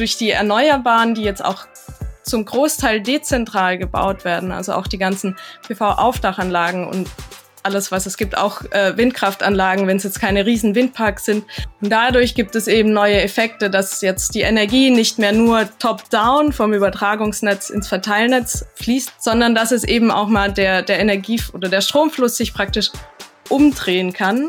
durch die Erneuerbaren, die jetzt auch zum Großteil dezentral gebaut werden, also auch die ganzen PV-Aufdachanlagen und alles, was es gibt, auch äh, Windkraftanlagen, wenn es jetzt keine riesen Windparks sind. Und dadurch gibt es eben neue Effekte, dass jetzt die Energie nicht mehr nur top-down vom Übertragungsnetz ins Verteilnetz fließt, sondern dass es eben auch mal der, der Energie- oder der Stromfluss sich praktisch umdrehen kann.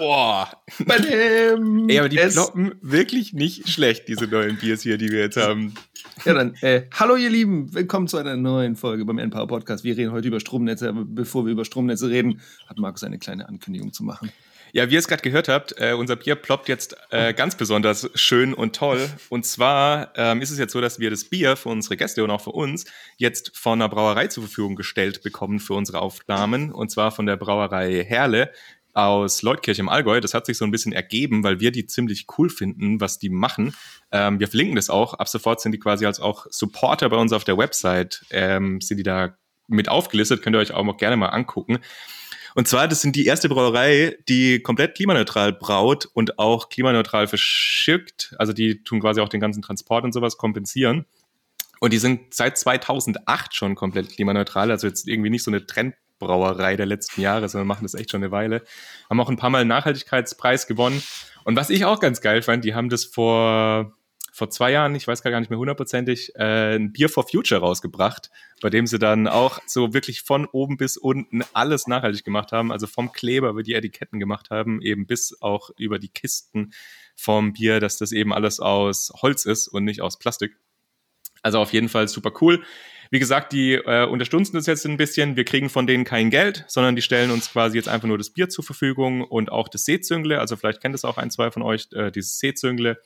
Boah. Ey, aber die ploppen wirklich nicht schlecht, diese neuen Biers hier, die wir jetzt haben. Ja, dann, äh, hallo ihr Lieben, willkommen zu einer neuen Folge beim Npower Podcast. Wir reden heute über Stromnetze, aber bevor wir über Stromnetze reden, hat Markus eine kleine Ankündigung zu machen. Ja, wie ihr es gerade gehört habt, äh, unser Bier ploppt jetzt äh, ganz besonders schön und toll. Und zwar ähm, ist es jetzt so, dass wir das Bier für unsere Gäste und auch für uns jetzt von einer Brauerei zur Verfügung gestellt bekommen für unsere Aufnahmen. Und zwar von der Brauerei Herle aus Leutkirch im Allgäu. Das hat sich so ein bisschen ergeben, weil wir die ziemlich cool finden, was die machen. Ähm, wir verlinken das auch. Ab sofort sind die quasi als auch Supporter bei uns auf der Website, ähm, sind die da mit aufgelistet. Könnt ihr euch auch noch gerne mal angucken. Und zwar, das sind die erste Brauerei, die komplett klimaneutral braut und auch klimaneutral verschickt. Also die tun quasi auch den ganzen Transport und sowas kompensieren. Und die sind seit 2008 schon komplett klimaneutral. Also jetzt irgendwie nicht so eine Trend Brauerei der letzten Jahre, sondern machen das echt schon eine Weile. Haben auch ein paar Mal einen Nachhaltigkeitspreis gewonnen. Und was ich auch ganz geil fand, die haben das vor, vor zwei Jahren, ich weiß gar nicht mehr hundertprozentig, äh, ein Bier for Future rausgebracht, bei dem sie dann auch so wirklich von oben bis unten alles nachhaltig gemacht haben. Also vom Kleber, wie die Etiketten gemacht haben, eben bis auch über die Kisten vom Bier, dass das eben alles aus Holz ist und nicht aus Plastik. Also auf jeden Fall super cool. Wie gesagt, die äh, unterstützen das jetzt ein bisschen. Wir kriegen von denen kein Geld, sondern die stellen uns quasi jetzt einfach nur das Bier zur Verfügung und auch das Seezüngle. Also vielleicht kennt es auch ein, zwei von euch, äh, dieses Seezüngle.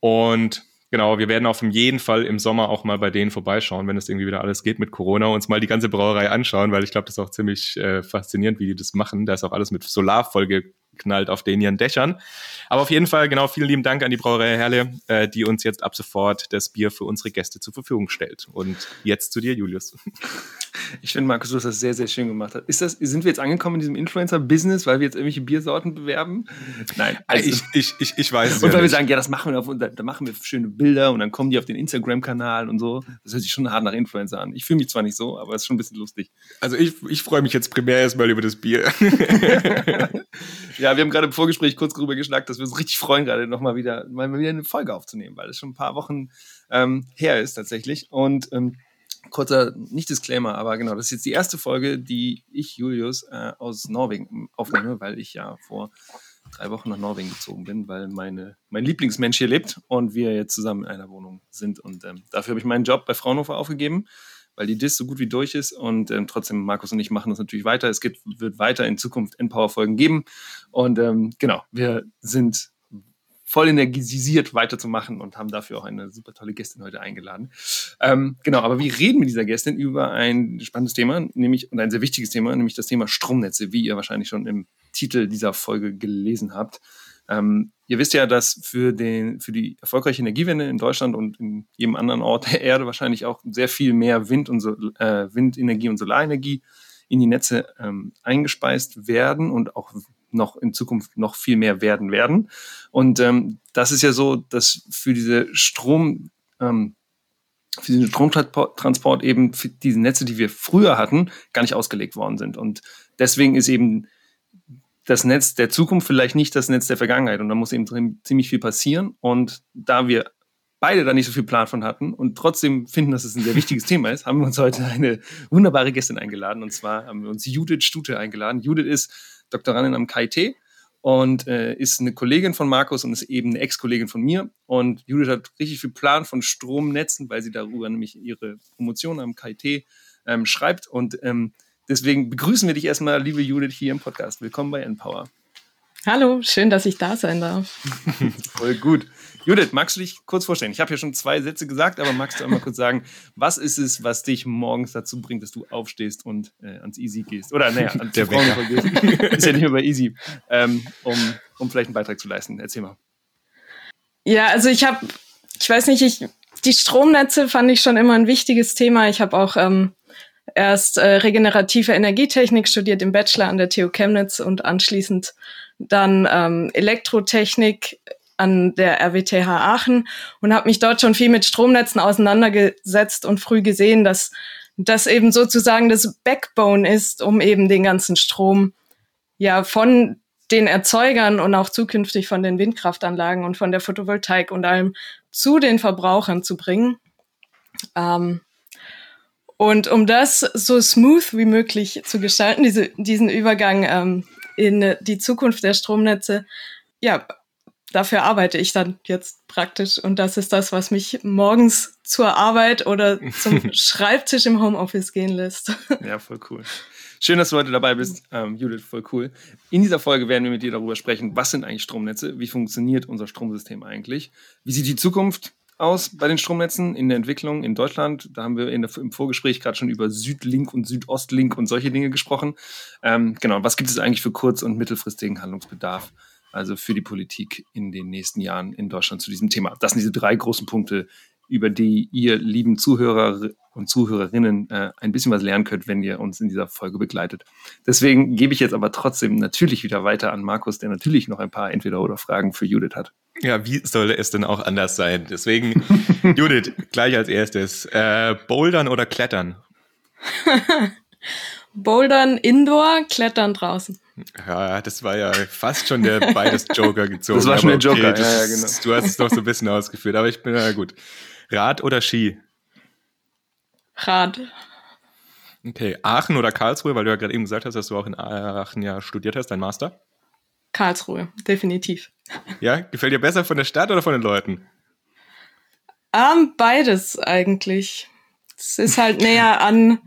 Und genau, wir werden auf jeden Fall im Sommer auch mal bei denen vorbeischauen, wenn es irgendwie wieder alles geht mit Corona, uns mal die ganze Brauerei anschauen, weil ich glaube, das ist auch ziemlich äh, faszinierend, wie die das machen. Da ist auch alles mit Solar vollge knallt auf den ihren Dächern. Aber auf jeden Fall, genau, vielen lieben Dank an die Brauerei Herle, äh, die uns jetzt ab sofort das Bier für unsere Gäste zur Verfügung stellt. Und jetzt zu dir, Julius. Ich finde, Markus, du hast das sehr, sehr schön gemacht. Ist das, sind wir jetzt angekommen in diesem Influencer-Business, weil wir jetzt irgendwelche Biersorten bewerben? Nein. Also, ich, ich, ich, ich weiß es Und weil wir sagen, ja, das machen wir auf, da, da machen wir schöne Bilder und dann kommen die auf den Instagram-Kanal und so. Das hört sich schon hart nach Influencer an. Ich fühle mich zwar nicht so, aber es ist schon ein bisschen lustig. Also ich, ich freue mich jetzt primär erstmal über das Bier. ja, wir haben gerade im Vorgespräch kurz darüber geschnackt, dass wir uns richtig freuen, gerade nochmal wieder, mal wieder eine Folge aufzunehmen, weil es schon ein paar Wochen ähm, her ist tatsächlich. Und ähm, kurzer, nicht Disclaimer, aber genau, das ist jetzt die erste Folge, die ich, Julius, äh, aus Norwegen aufnehme, weil ich ja vor drei Wochen nach Norwegen gezogen bin, weil meine, mein Lieblingsmensch hier lebt und wir jetzt zusammen in einer Wohnung sind. Und ähm, dafür habe ich meinen Job bei Fraunhofer aufgegeben, weil die Dis so gut wie durch ist. Und ähm, trotzdem, Markus und ich machen das natürlich weiter. Es gibt, wird weiter in Zukunft Empower-Folgen geben. Und ähm, genau, wir sind voll energisiert weiterzumachen und haben dafür auch eine super tolle Gästin heute eingeladen. Ähm, genau, aber wir reden mit dieser Gästin über ein spannendes Thema, nämlich und ein sehr wichtiges Thema, nämlich das Thema Stromnetze, wie ihr wahrscheinlich schon im Titel dieser Folge gelesen habt. Ähm, ihr wisst ja, dass für, den, für die erfolgreiche Energiewende in Deutschland und in jedem anderen Ort der Erde wahrscheinlich auch sehr viel mehr Wind und so, äh, Windenergie und Solarenergie in die Netze ähm, eingespeist werden und auch noch in Zukunft noch viel mehr werden werden. Und ähm, das ist ja so, dass für diese Strom, ähm, für diesen Stromtransport eben für diese Netze, die wir früher hatten, gar nicht ausgelegt worden sind. Und deswegen ist eben das Netz der Zukunft vielleicht nicht das Netz der Vergangenheit. Und da muss eben ziemlich viel passieren. Und da wir beide da nicht so viel Plan von hatten und trotzdem finden, dass es ein sehr wichtiges Thema ist, haben wir uns heute eine wunderbare Gästin eingeladen. Und zwar haben wir uns Judith Stute eingeladen. Judith ist Doktorandin am KIT und äh, ist eine Kollegin von Markus und ist eben eine Ex-Kollegin von mir. Und Judith hat richtig viel Plan von Stromnetzen, weil sie darüber nämlich ihre Promotion am KIT ähm, schreibt. Und ähm, deswegen begrüßen wir dich erstmal, liebe Judith, hier im Podcast. Willkommen bei Empower. Hallo, schön, dass ich da sein darf. Voll gut. Judith, magst du dich kurz vorstellen? Ich habe ja schon zwei Sätze gesagt, aber magst du einmal kurz sagen, was ist es, was dich morgens dazu bringt, dass du aufstehst und äh, ans Easy gehst? Oder naja, ans der gehst. ist ja nicht mehr bei Easy, ähm, um, um vielleicht einen Beitrag zu leisten. Erzähl mal. Ja, also ich habe, ich weiß nicht, ich, die Stromnetze fand ich schon immer ein wichtiges Thema. Ich habe auch ähm, erst äh, regenerative Energietechnik studiert im Bachelor an der TU Chemnitz und anschließend dann ähm, Elektrotechnik an der RWTH Aachen und habe mich dort schon viel mit Stromnetzen auseinandergesetzt und früh gesehen, dass das eben sozusagen das Backbone ist, um eben den ganzen Strom ja von den Erzeugern und auch zukünftig von den Windkraftanlagen und von der Photovoltaik und allem zu den Verbrauchern zu bringen. Ähm, und um das so smooth wie möglich zu gestalten, diese, diesen Übergang ähm, in die Zukunft der Stromnetze, ja, dafür arbeite ich dann jetzt praktisch. Und das ist das, was mich morgens zur Arbeit oder zum Schreibtisch im Homeoffice gehen lässt. Ja, voll cool. Schön, dass du heute dabei bist, ähm, Judith, voll cool. In dieser Folge werden wir mit dir darüber sprechen, was sind eigentlich Stromnetze, wie funktioniert unser Stromsystem eigentlich, wie sieht die Zukunft aus bei den Stromnetzen in der Entwicklung in Deutschland. Da haben wir der, im Vorgespräch gerade schon über Südlink und Südostlink und solche Dinge gesprochen. Ähm, genau, was gibt es eigentlich für kurz- und mittelfristigen Handlungsbedarf? also für die Politik in den nächsten Jahren in Deutschland zu diesem Thema. Das sind diese drei großen Punkte, über die ihr lieben Zuhörer und Zuhörerinnen äh, ein bisschen was lernen könnt, wenn ihr uns in dieser Folge begleitet. Deswegen gebe ich jetzt aber trotzdem natürlich wieder weiter an Markus, der natürlich noch ein paar Entweder-oder-Fragen für Judith hat. Ja, wie soll es denn auch anders sein? Deswegen, Judith, gleich als erstes. Äh, Bouldern oder Klettern? Bouldern indoor, Klettern draußen. Ja, das war ja fast schon der beides Joker gezogen. Das war schon der Joker, okay, ja, ja, genau. Du hast es noch so ein bisschen ausgeführt, aber ich bin ja gut. Rad oder Ski? Rad. Okay, Aachen oder Karlsruhe, weil du ja gerade eben gesagt hast, dass du auch in Aachen ja studiert hast, dein Master? Karlsruhe, definitiv. Ja, gefällt dir besser von der Stadt oder von den Leuten? Um, ähm, beides eigentlich. Es ist halt näher an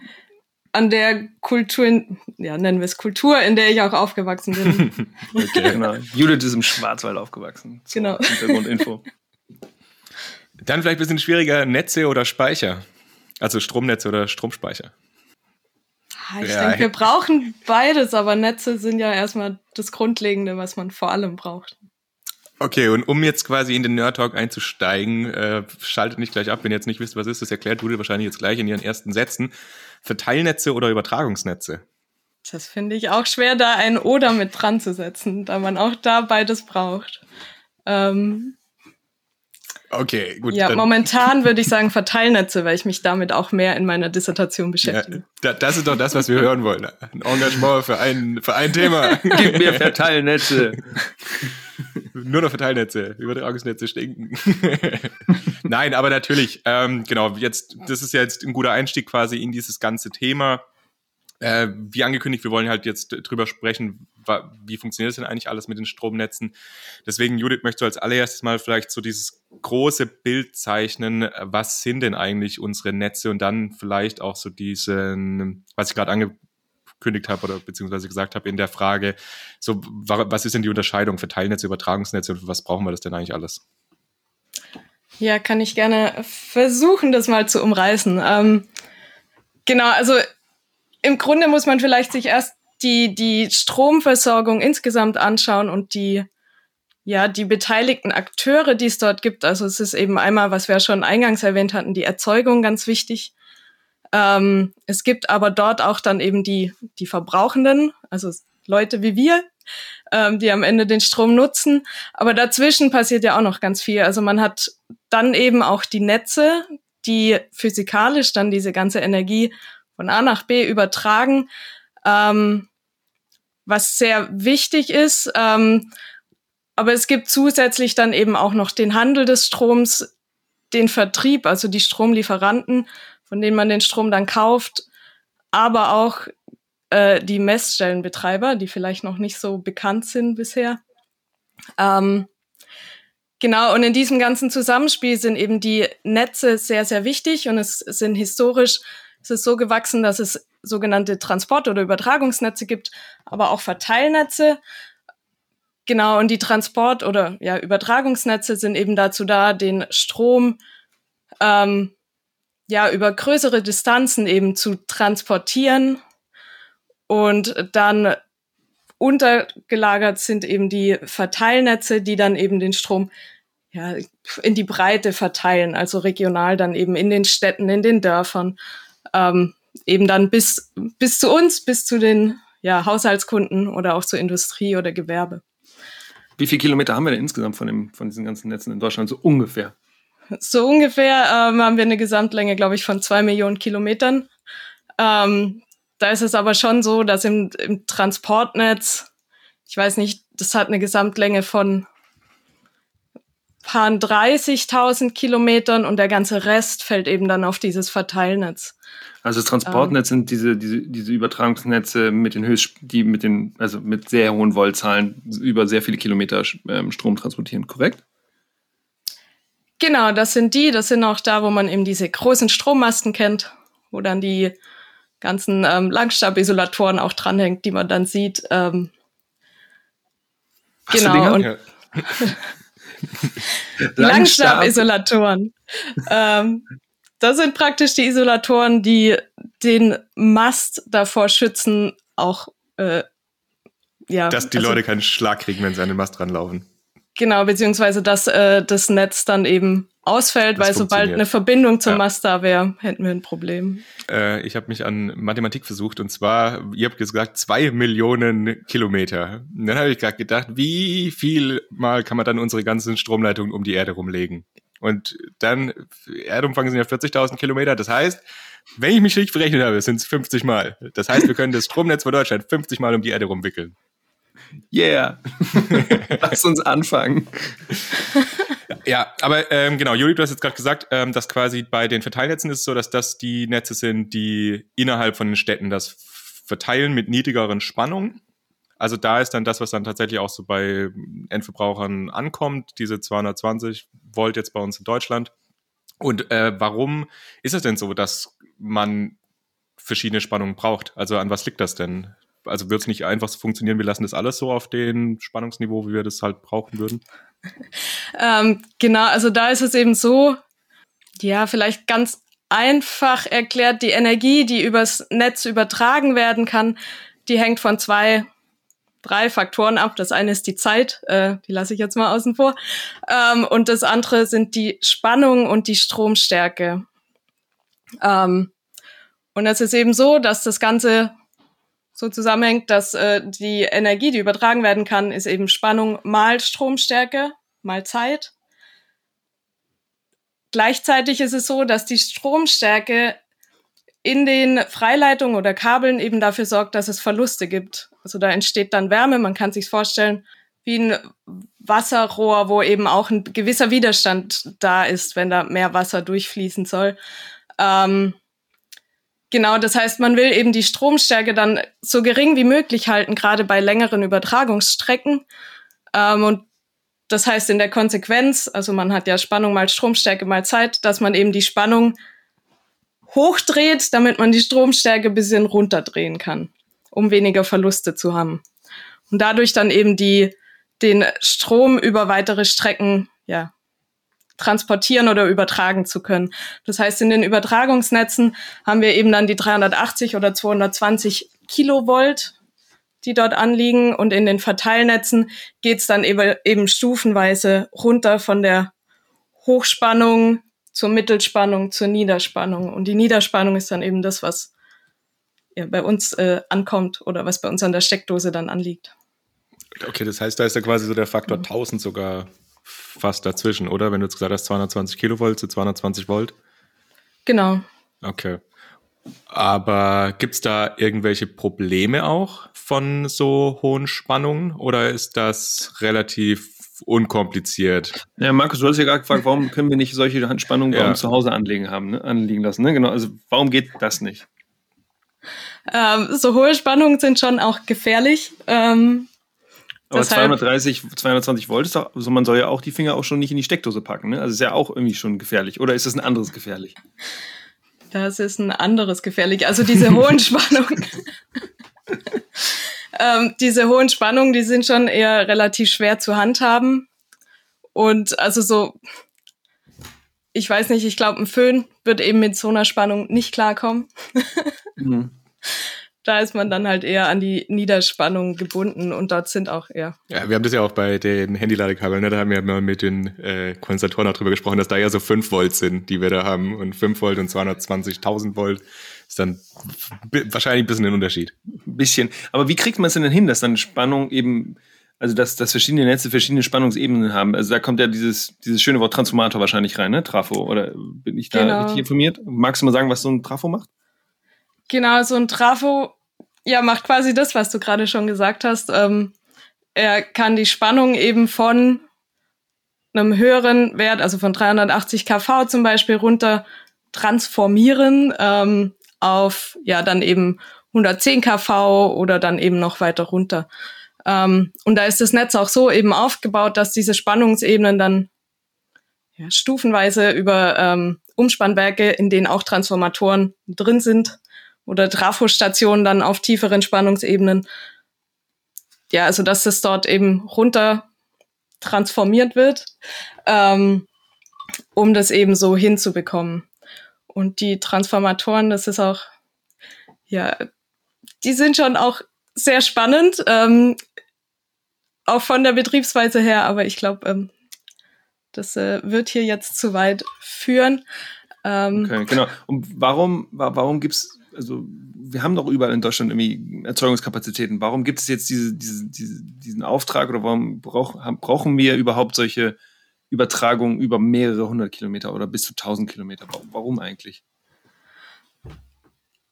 an der Kultur, ja, nennen wir es Kultur, in der ich auch aufgewachsen bin. okay, genau. Judith ist im Schwarzwald aufgewachsen. So, genau. Hintergrundinfo. Dann vielleicht ein bisschen schwieriger, Netze oder Speicher? Also Stromnetze oder Stromspeicher? Ah, ich ja. denke, wir brauchen beides, aber Netze sind ja erstmal das Grundlegende, was man vor allem braucht. Okay, und um jetzt quasi in den Nerd Talk einzusteigen, äh, schaltet nicht gleich ab, wenn ihr jetzt nicht wisst, was ist, das erklärt Judith wahrscheinlich jetzt gleich in ihren ersten Sätzen. Verteilnetze oder Übertragungsnetze? Das finde ich auch schwer, da ein Oder mit dran zu setzen, da man auch da beides braucht. Ähm, okay, gut. Ja, momentan würde ich sagen Verteilnetze, weil ich mich damit auch mehr in meiner Dissertation beschäftige. Ja, das ist doch das, was wir hören wollen. Ein Engagement für ein, für ein Thema. Gib mir Verteilnetze. Nur noch Verteilnetze, Übertragungsnetze stinken. Nein, aber natürlich, ähm, genau, jetzt, das ist ja jetzt ein guter Einstieg quasi in dieses ganze Thema. Äh, wie angekündigt, wir wollen halt jetzt drüber sprechen, wie funktioniert das denn eigentlich alles mit den Stromnetzen. Deswegen, Judith, möchtest du als allererstes mal vielleicht so dieses große Bild zeichnen, was sind denn eigentlich unsere Netze und dann vielleicht auch so diesen, was ich gerade ange angekündigt habe oder beziehungsweise gesagt habe in der Frage, so was ist denn die Unterscheidung für Teilnetze, Übertragungsnetze und was brauchen wir das denn eigentlich alles? Ja, kann ich gerne versuchen, das mal zu umreißen. Ähm, genau, also im Grunde muss man vielleicht sich erst die, die Stromversorgung insgesamt anschauen und die, ja, die beteiligten Akteure, die es dort gibt. Also es ist eben einmal, was wir schon eingangs erwähnt hatten, die Erzeugung ganz wichtig. Ähm, es gibt aber dort auch dann eben die, die Verbrauchenden, also Leute wie wir, ähm, die am Ende den Strom nutzen. Aber dazwischen passiert ja auch noch ganz viel. Also man hat dann eben auch die Netze, die physikalisch dann diese ganze Energie von A nach B übertragen, ähm, was sehr wichtig ist. Ähm, aber es gibt zusätzlich dann eben auch noch den Handel des Stroms, den Vertrieb, also die Stromlieferanten von denen man den Strom dann kauft, aber auch äh, die Messstellenbetreiber, die vielleicht noch nicht so bekannt sind bisher. Ähm, genau, und in diesem ganzen Zusammenspiel sind eben die Netze sehr, sehr wichtig und es sind historisch, es ist so gewachsen, dass es sogenannte Transport- oder Übertragungsnetze gibt, aber auch Verteilnetze. genau, und die Transport- oder ja, Übertragungsnetze sind eben dazu da, den Strom ähm, ja über größere Distanzen eben zu transportieren und dann untergelagert sind eben die Verteilnetze, die dann eben den Strom ja, in die Breite verteilen, also regional dann eben in den Städten, in den Dörfern, ähm, eben dann bis, bis zu uns, bis zu den ja, Haushaltskunden oder auch zur Industrie oder Gewerbe. Wie viele Kilometer haben wir denn insgesamt von, dem, von diesen ganzen Netzen in Deutschland, so ungefähr? So ungefähr ähm, haben wir eine Gesamtlänge, glaube ich, von zwei Millionen Kilometern. Ähm, da ist es aber schon so, dass im, im Transportnetz, ich weiß nicht, das hat eine Gesamtlänge von paar 30.000 Kilometern und der ganze Rest fällt eben dann auf dieses Verteilnetz. Also das Transportnetz ähm, sind diese, diese, diese Übertragungsnetze mit den Höchst, die mit den, also mit sehr hohen Voltzahlen über sehr viele Kilometer ähm, Strom transportieren, korrekt? Genau, das sind die, das sind auch da, wo man eben diese großen Strommasten kennt, wo dann die ganzen ähm, Langstabisolatoren auch dranhängt, die man dann sieht. Ähm, genau. Und. Langstab-Isolatoren. ähm, das sind praktisch die Isolatoren, die den Mast davor schützen, auch äh, ja. Dass die also, Leute keinen Schlag kriegen, wenn sie an den Mast ranlaufen. Genau, beziehungsweise dass äh, das Netz dann eben ausfällt, das weil sobald eine Verbindung zum ja. Mast da wäre, hätten wir ein Problem. Äh, ich habe mich an Mathematik versucht und zwar, ihr habt gesagt, zwei Millionen Kilometer. Und dann habe ich gerade gedacht, wie viel Mal kann man dann unsere ganzen Stromleitungen um die Erde rumlegen? Und dann, Erdumfang sind ja 40.000 Kilometer. Das heißt, wenn ich mich richtig berechnet habe, sind es 50 Mal. Das heißt, wir können das Stromnetz von Deutschland 50 Mal um die Erde rumwickeln. Yeah. Lass uns anfangen. Ja, aber ähm, genau, Juli, du hast jetzt gerade gesagt, ähm, dass quasi bei den Verteilnetzen ist es so, dass das die Netze sind, die innerhalb von den Städten das verteilen mit niedrigeren Spannungen. Also da ist dann das, was dann tatsächlich auch so bei Endverbrauchern ankommt, diese 220 Volt jetzt bei uns in Deutschland. Und äh, warum ist es denn so, dass man verschiedene Spannungen braucht? Also an was liegt das denn? also wird es nicht einfach so funktionieren, wir lassen das alles so auf dem Spannungsniveau, wie wir das halt brauchen würden? ähm, genau, also da ist es eben so, ja, vielleicht ganz einfach erklärt, die Energie, die übers Netz übertragen werden kann, die hängt von zwei, drei Faktoren ab. Das eine ist die Zeit, äh, die lasse ich jetzt mal außen vor. Ähm, und das andere sind die Spannung und die Stromstärke. Ähm, und es ist eben so, dass das Ganze so zusammenhängt, dass äh, die Energie, die übertragen werden kann, ist eben Spannung mal Stromstärke mal Zeit. Gleichzeitig ist es so, dass die Stromstärke in den Freileitungen oder Kabeln eben dafür sorgt, dass es Verluste gibt. Also da entsteht dann Wärme. Man kann sich vorstellen wie ein Wasserrohr, wo eben auch ein gewisser Widerstand da ist, wenn da mehr Wasser durchfließen soll. Ähm, Genau, das heißt, man will eben die Stromstärke dann so gering wie möglich halten, gerade bei längeren Übertragungsstrecken. Ähm, und das heißt in der Konsequenz, also man hat ja Spannung mal Stromstärke mal Zeit, dass man eben die Spannung hochdreht, damit man die Stromstärke bisschen runterdrehen kann, um weniger Verluste zu haben. Und dadurch dann eben die, den Strom über weitere Strecken ja, transportieren oder übertragen zu können. Das heißt, in den Übertragungsnetzen haben wir eben dann die 380 oder 220 Kilovolt, die dort anliegen. Und in den Verteilnetzen geht's dann eben, eben stufenweise runter von der Hochspannung zur Mittelspannung zur Niederspannung. Und die Niederspannung ist dann eben das, was ja, bei uns äh, ankommt oder was bei uns an der Steckdose dann anliegt. Okay, das heißt, da ist ja quasi so der Faktor 1000 sogar fast dazwischen, oder? Wenn du jetzt gesagt hast, 220 Kilovolt zu 220 Volt. Genau. Okay. Aber gibt es da irgendwelche Probleme auch von so hohen Spannungen oder ist das relativ unkompliziert? Ja, Markus, du hast ja gerade gefragt, warum können wir nicht solche Handspannungen ja. bei uns zu Hause anlegen haben, ne? anliegen lassen? Ne? Genau, also warum geht das nicht? Ähm, so hohe Spannungen sind schon auch gefährlich. Ähm, aber 230, 220 Volt ist doch, also man soll ja auch die Finger auch schon nicht in die Steckdose packen, ne? Also ist ja auch irgendwie schon gefährlich. Oder ist das ein anderes gefährlich? Das ist ein anderes gefährlich. Also diese hohen Spannungen. ähm, diese hohen Spannungen, die sind schon eher relativ schwer zu handhaben. Und also so, ich weiß nicht, ich glaube, ein Föhn wird eben mit so einer Spannung nicht klarkommen. mhm. Da ist man dann halt eher an die Niederspannung gebunden und dort sind auch eher. Ja, wir haben das ja auch bei den Handyladekabeln, ne? da haben wir ja mal mit den äh, Kondensatoren auch drüber gesprochen, dass da ja so 5 Volt sind, die wir da haben. Und 5 Volt und 220.000 Volt ist dann wahrscheinlich ein bisschen ein Unterschied. Ein bisschen. Aber wie kriegt man es denn hin, dass dann Spannung eben also dass, dass verschiedene Netze verschiedene Spannungsebenen haben. Also da kommt ja dieses, dieses schöne Wort Transformator wahrscheinlich rein, ne? Trafo. Oder bin ich da genau. richtig informiert? Magst du mal sagen, was so ein Trafo macht? Genau, so ein Trafo ja, macht quasi das, was du gerade schon gesagt hast. Ähm, er kann die Spannung eben von einem höheren Wert, also von 380 kV zum Beispiel, runter transformieren ähm, auf ja dann eben 110 kV oder dann eben noch weiter runter. Ähm, und da ist das Netz auch so eben aufgebaut, dass diese Spannungsebenen dann ja, stufenweise über ähm, Umspannwerke, in denen auch Transformatoren drin sind oder Trafostationen dann auf tieferen Spannungsebenen. Ja, also dass das dort eben runter transformiert wird, ähm, um das eben so hinzubekommen. Und die Transformatoren, das ist auch, ja, die sind schon auch sehr spannend. Ähm, auch von der Betriebsweise her, aber ich glaube, ähm, das äh, wird hier jetzt zu weit führen. Ähm, okay, genau. Und warum, warum gibt es, also wir haben doch überall in Deutschland irgendwie Erzeugungskapazitäten. Warum gibt es jetzt diese, diese, diese, diesen Auftrag oder warum brauch, brauchen wir überhaupt solche Übertragungen über mehrere hundert Kilometer oder bis zu tausend Kilometer? Warum eigentlich?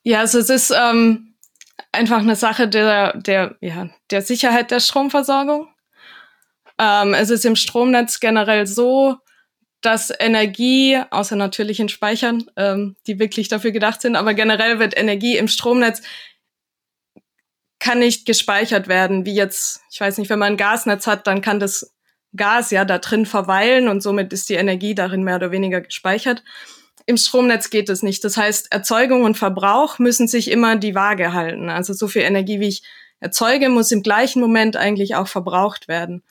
Ja, also es ist, ähm, einfach eine Sache der, der, ja, der Sicherheit der Stromversorgung. Ähm, es ist im Stromnetz generell so, dass Energie, außer natürlichen Speichern, ähm, die wirklich dafür gedacht sind, aber generell wird Energie im Stromnetz kann nicht gespeichert werden, wie jetzt, ich weiß nicht, wenn man ein Gasnetz hat, dann kann das Gas ja da drin verweilen und somit ist die Energie darin mehr oder weniger gespeichert. Im Stromnetz geht es nicht. Das heißt, Erzeugung und Verbrauch müssen sich immer die Waage halten. Also so viel Energie, wie ich erzeuge, muss im gleichen Moment eigentlich auch verbraucht werden.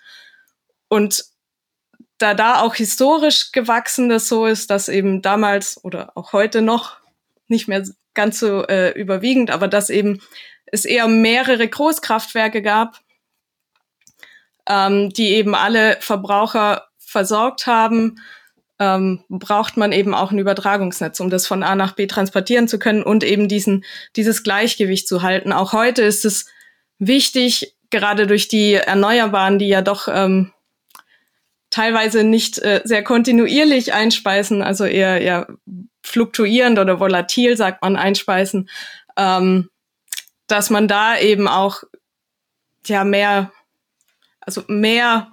Und da da auch historisch gewachsen das so ist, dass eben damals oder auch heute noch nicht mehr ganz so äh, überwiegend, aber dass eben es eher mehrere Großkraftwerke gab, ähm, die eben alle Verbraucher versorgt haben ähm, braucht man eben auch ein Übertragungsnetz, um das von A nach B transportieren zu können und eben diesen, dieses Gleichgewicht zu halten. Auch heute ist es wichtig, gerade durch die Erneuerbaren, die ja doch ähm, teilweise nicht äh, sehr kontinuierlich einspeisen, also eher, eher fluktuierend oder volatil, sagt man, einspeisen, ähm, dass man da eben auch ja mehr, also mehr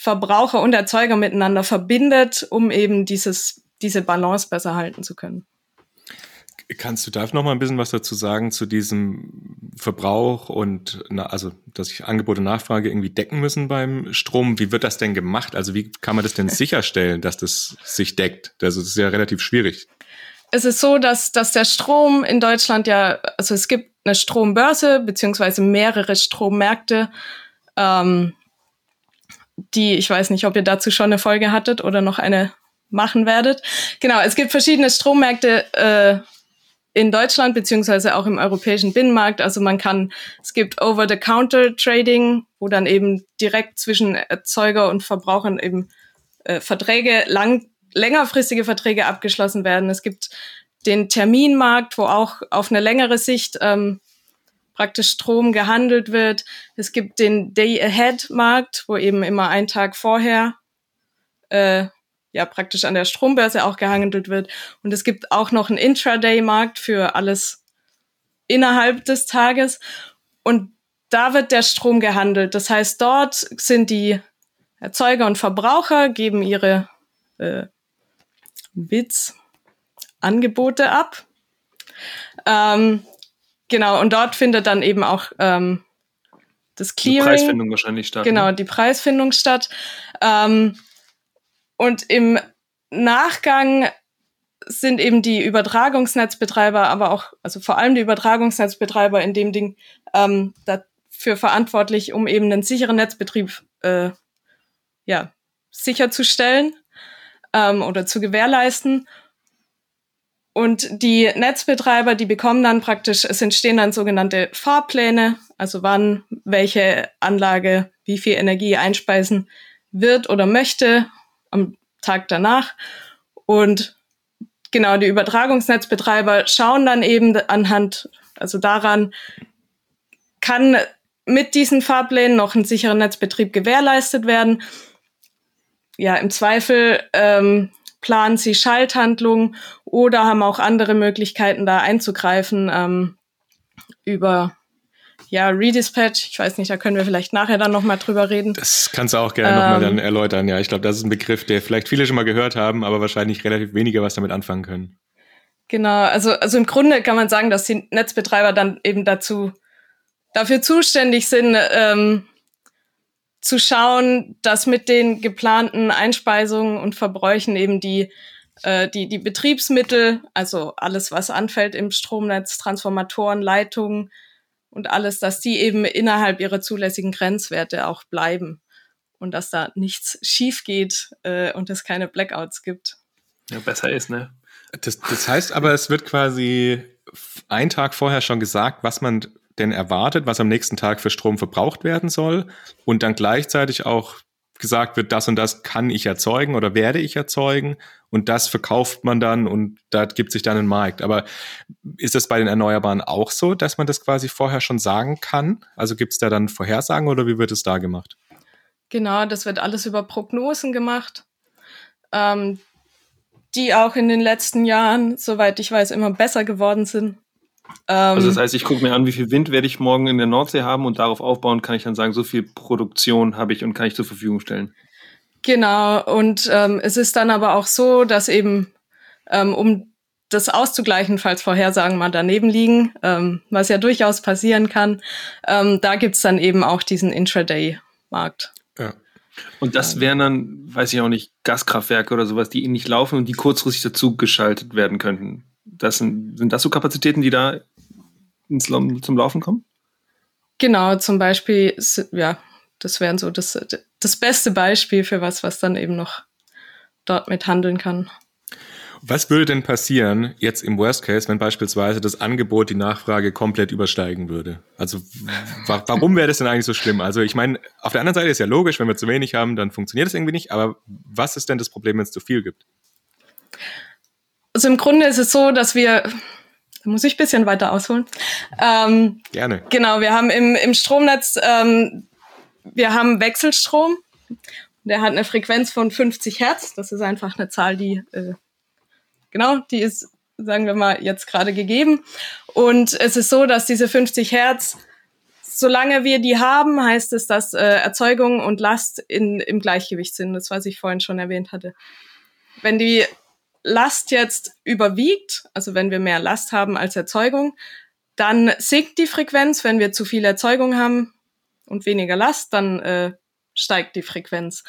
Verbraucher und Erzeuger miteinander verbindet, um eben dieses, diese Balance besser halten zu können. Kannst du da noch mal ein bisschen was dazu sagen zu diesem Verbrauch und na, also dass sich Angebot und Nachfrage irgendwie decken müssen beim Strom? Wie wird das denn gemacht? Also wie kann man das denn sicherstellen, dass das sich deckt? Also das ist ja relativ schwierig. Es ist so, dass, dass der Strom in Deutschland ja, also es gibt eine Strombörse beziehungsweise mehrere Strommärkte. Ähm, die, ich weiß nicht, ob ihr dazu schon eine Folge hattet oder noch eine machen werdet. Genau, es gibt verschiedene Strommärkte äh, in Deutschland beziehungsweise auch im europäischen Binnenmarkt. Also man kann, es gibt Over-the-Counter-Trading, wo dann eben direkt zwischen Erzeuger und Verbrauchern eben äh, Verträge, lang, längerfristige Verträge abgeschlossen werden. Es gibt den Terminmarkt, wo auch auf eine längere Sicht ähm, praktisch Strom gehandelt wird. Es gibt den Day-Ahead-Markt, wo eben immer ein Tag vorher äh, ja praktisch an der Strombörse auch gehandelt wird. Und es gibt auch noch einen Intraday-Markt für alles innerhalb des Tages. Und da wird der Strom gehandelt. Das heißt, dort sind die Erzeuger und Verbraucher, geben ihre äh, Bits, Angebote ab. Ähm, Genau, und dort findet dann eben auch ähm, das Clearing. Die Preisfindung wahrscheinlich statt. Genau, ne? die Preisfindung statt. Ähm, und im Nachgang sind eben die Übertragungsnetzbetreiber, aber auch, also vor allem die Übertragungsnetzbetreiber in dem Ding, ähm, da für verantwortlich, um eben einen sicheren Netzbetrieb äh, ja, sicherzustellen ähm, oder zu gewährleisten. Und die Netzbetreiber, die bekommen dann praktisch, es entstehen dann sogenannte Fahrpläne, also wann welche Anlage wie viel Energie einspeisen wird oder möchte am Tag danach. Und genau, die Übertragungsnetzbetreiber schauen dann eben anhand, also daran, kann mit diesen Fahrplänen noch ein sicherer Netzbetrieb gewährleistet werden. Ja, im Zweifel ähm, planen sie Schalthandlungen oder haben auch andere Möglichkeiten, da einzugreifen ähm, über ja, Redispatch. Ich weiß nicht, da können wir vielleicht nachher dann nochmal drüber reden. Das kannst du auch gerne ähm, nochmal dann erläutern. Ja, ich glaube, das ist ein Begriff, der vielleicht viele schon mal gehört haben, aber wahrscheinlich relativ wenige was damit anfangen können. Genau, also, also im Grunde kann man sagen, dass die Netzbetreiber dann eben dazu dafür zuständig sind, ähm, zu schauen, dass mit den geplanten Einspeisungen und Verbräuchen eben die, äh, die, die Betriebsmittel, also alles, was anfällt im Stromnetz, Transformatoren, Leitungen und alles, dass die eben innerhalb ihrer zulässigen Grenzwerte auch bleiben und dass da nichts schief geht äh, und es keine Blackouts gibt. Ja, besser ist, ne? Das, das heißt aber, es wird quasi einen Tag vorher schon gesagt, was man denn erwartet, was am nächsten Tag für Strom verbraucht werden soll und dann gleichzeitig auch gesagt wird, das und das kann ich erzeugen oder werde ich erzeugen und das verkauft man dann und da gibt sich dann ein Markt. Aber ist das bei den Erneuerbaren auch so, dass man das quasi vorher schon sagen kann? Also gibt es da dann Vorhersagen oder wie wird es da gemacht? Genau, das wird alles über Prognosen gemacht, ähm, die auch in den letzten Jahren, soweit ich weiß, immer besser geworden sind. Ähm, also das heißt, ich gucke mir an, wie viel Wind werde ich morgen in der Nordsee haben und darauf aufbauen kann ich dann sagen, so viel Produktion habe ich und kann ich zur Verfügung stellen. Genau, und ähm, es ist dann aber auch so, dass eben, ähm, um das auszugleichen, falls Vorhersagen mal daneben liegen, ähm, was ja durchaus passieren kann, ähm, da gibt's dann eben auch diesen Intraday-Markt. Ja. Und das wären dann, weiß ich auch nicht, Gaskraftwerke oder sowas, die nicht laufen und die kurzfristig dazu geschaltet werden könnten das sind, sind das so Kapazitäten, die da ins, zum Laufen kommen? Genau, zum Beispiel, ja, das wären so das, das beste Beispiel für was, was dann eben noch dort mit handeln kann. Was würde denn passieren jetzt im Worst Case, wenn beispielsweise das Angebot die Nachfrage komplett übersteigen würde? Also wa warum wäre das denn eigentlich so schlimm? Also ich meine, auf der anderen Seite ist ja logisch, wenn wir zu wenig haben, dann funktioniert es irgendwie nicht. Aber was ist denn das Problem, wenn es zu viel gibt? Also im Grunde ist es so, dass wir, da muss ich ein bisschen weiter ausholen. Ähm, Gerne. Genau, wir haben im, im Stromnetz, ähm, wir haben Wechselstrom. Der hat eine Frequenz von 50 Hertz. Das ist einfach eine Zahl, die, äh, genau, die ist, sagen wir mal, jetzt gerade gegeben. Und es ist so, dass diese 50 Hertz solange wir die haben, heißt es, dass äh, Erzeugung und Last in, im Gleichgewicht sind. Das, was ich vorhin schon erwähnt hatte. Wenn die Last jetzt überwiegt, also wenn wir mehr Last haben als Erzeugung, dann sinkt die Frequenz. Wenn wir zu viel Erzeugung haben und weniger Last, dann äh, steigt die Frequenz.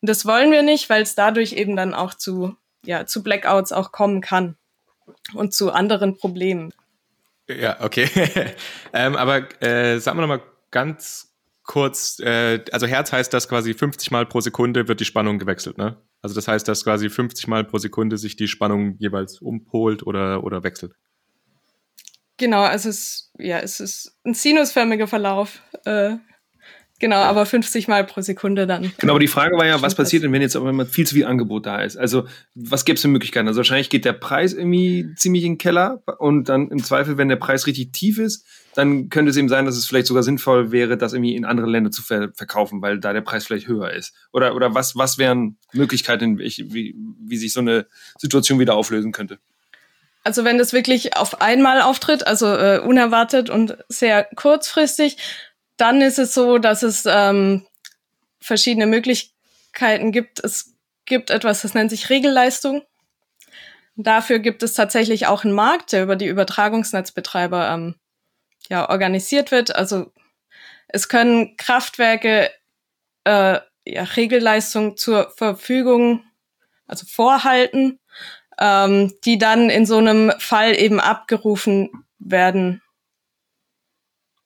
Und das wollen wir nicht, weil es dadurch eben dann auch zu, ja, zu Blackouts auch kommen kann und zu anderen Problemen. Ja, okay. ähm, aber äh, sagen wir nochmal ganz kurz, äh, also Herz heißt, dass quasi 50 Mal pro Sekunde wird die Spannung gewechselt, ne? Also das heißt, dass quasi 50 Mal pro Sekunde sich die Spannung jeweils umpolt oder, oder wechselt. Genau, also es, ja, es ist ein sinusförmiger Verlauf. Äh, genau, aber 50 Mal pro Sekunde dann. Genau, aber die Frage war ja, was passiert denn, wenn jetzt aber viel zu viel Angebot da ist? Also, was gäbe es für Möglichkeiten? Also, wahrscheinlich geht der Preis irgendwie ziemlich in den Keller und dann im Zweifel, wenn der Preis richtig tief ist, dann könnte es eben sein, dass es vielleicht sogar sinnvoll wäre, das irgendwie in andere Länder zu ver verkaufen, weil da der Preis vielleicht höher ist. Oder, oder was, was wären Möglichkeiten, wie, wie sich so eine Situation wieder auflösen könnte? Also wenn das wirklich auf einmal auftritt, also äh, unerwartet und sehr kurzfristig, dann ist es so, dass es ähm, verschiedene Möglichkeiten gibt. Es gibt etwas, das nennt sich Regelleistung. Dafür gibt es tatsächlich auch einen Markt, der über die Übertragungsnetzbetreiber ähm, ja, organisiert wird. Also es können Kraftwerke äh, ja, Regelleistung zur Verfügung, also vorhalten, ähm, die dann in so einem Fall eben abgerufen werden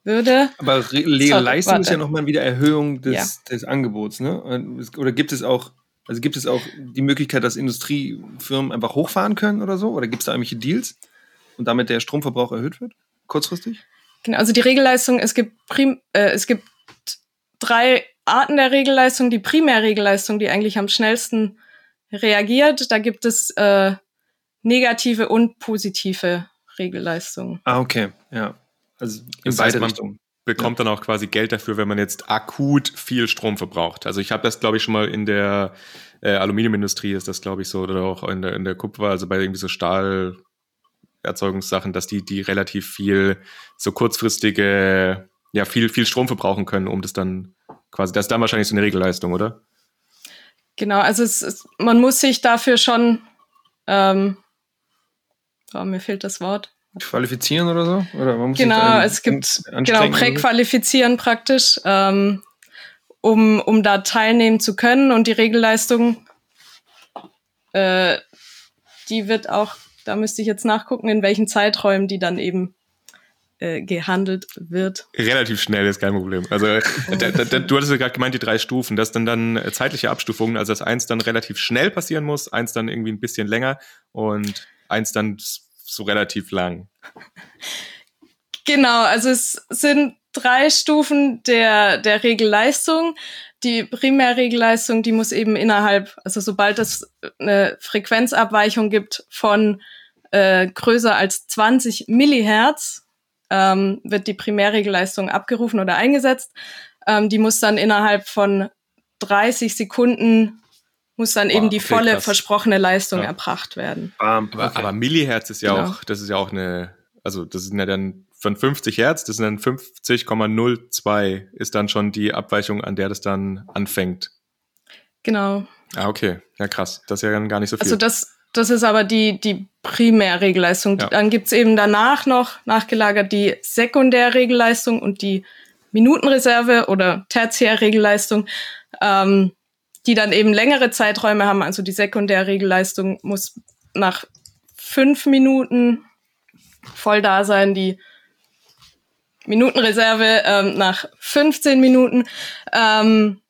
würde. Aber Re Leistung ist ja nochmal wieder Erhöhung des, ja. des Angebots, ne? Oder gibt es auch, also gibt es auch die Möglichkeit, dass Industriefirmen einfach hochfahren können oder so? Oder gibt es da irgendwelche Deals und damit der Stromverbrauch erhöht wird? Kurzfristig? Genau, also die Regelleistung, es gibt prim, äh, es gibt drei Arten der Regelleistung. Die Primärregelleistung, die eigentlich am schnellsten reagiert, da gibt es äh, negative und positive Regelleistungen. Ah, okay, ja. Also in das beide heißt, Richtungen. Bekommt ja. dann auch quasi Geld dafür, wenn man jetzt akut viel Strom verbraucht. Also ich habe das, glaube ich, schon mal in der äh, Aluminiumindustrie ist das, glaube ich, so, oder auch in der, in der Kupfer, also bei irgendwie so Stahlerzeugungssachen, dass die, die relativ viel so kurzfristige, ja, viel, viel Strom verbrauchen können, um das dann quasi, das ist dann wahrscheinlich so eine Regelleistung, oder? Genau, also es, es, man muss sich dafür schon, ähm, oh, mir fehlt das Wort. Qualifizieren oder so? Oder man muss genau, es gibt genau präqualifizieren praktisch, ähm, um, um da teilnehmen zu können. Und die Regelleistung, äh, die wird auch, da müsste ich jetzt nachgucken, in welchen Zeiträumen die dann eben äh, gehandelt wird. Relativ schnell ist kein Problem. Also da, da, du hattest ja gerade gemeint, die drei Stufen, das sind dann dann zeitliche Abstufungen, also dass eins dann relativ schnell passieren muss, eins dann irgendwie ein bisschen länger und eins dann so relativ lang. Genau, also es sind drei Stufen der, der Regelleistung. Die Primärregelleistung, die muss eben innerhalb, also sobald es eine Frequenzabweichung gibt von äh, größer als 20 Millihertz, ähm, wird die Primärregelleistung abgerufen oder eingesetzt. Ähm, die muss dann innerhalb von 30 Sekunden muss dann wow, eben die volle krass. versprochene Leistung ja. erbracht werden. Um, okay. aber, aber, Millihertz ist ja genau. auch, das ist ja auch eine, also das sind ja dann von 50 Hertz, das sind dann 50,02 ist dann schon die Abweichung, an der das dann anfängt. Genau. Ah, okay. Ja, krass. Das ist ja dann gar nicht so viel. Also das, das ist aber die, die Primärregelleistung. Ja. Dann gibt's eben danach noch nachgelagert die Sekundärregelleistung und die Minutenreserve oder Tertiärregelleistung. Ähm, die dann eben längere Zeiträume haben. Also die Sekundärregelleistung muss nach fünf Minuten voll da sein, die Minutenreserve ähm, nach 15 Minuten. Ähm,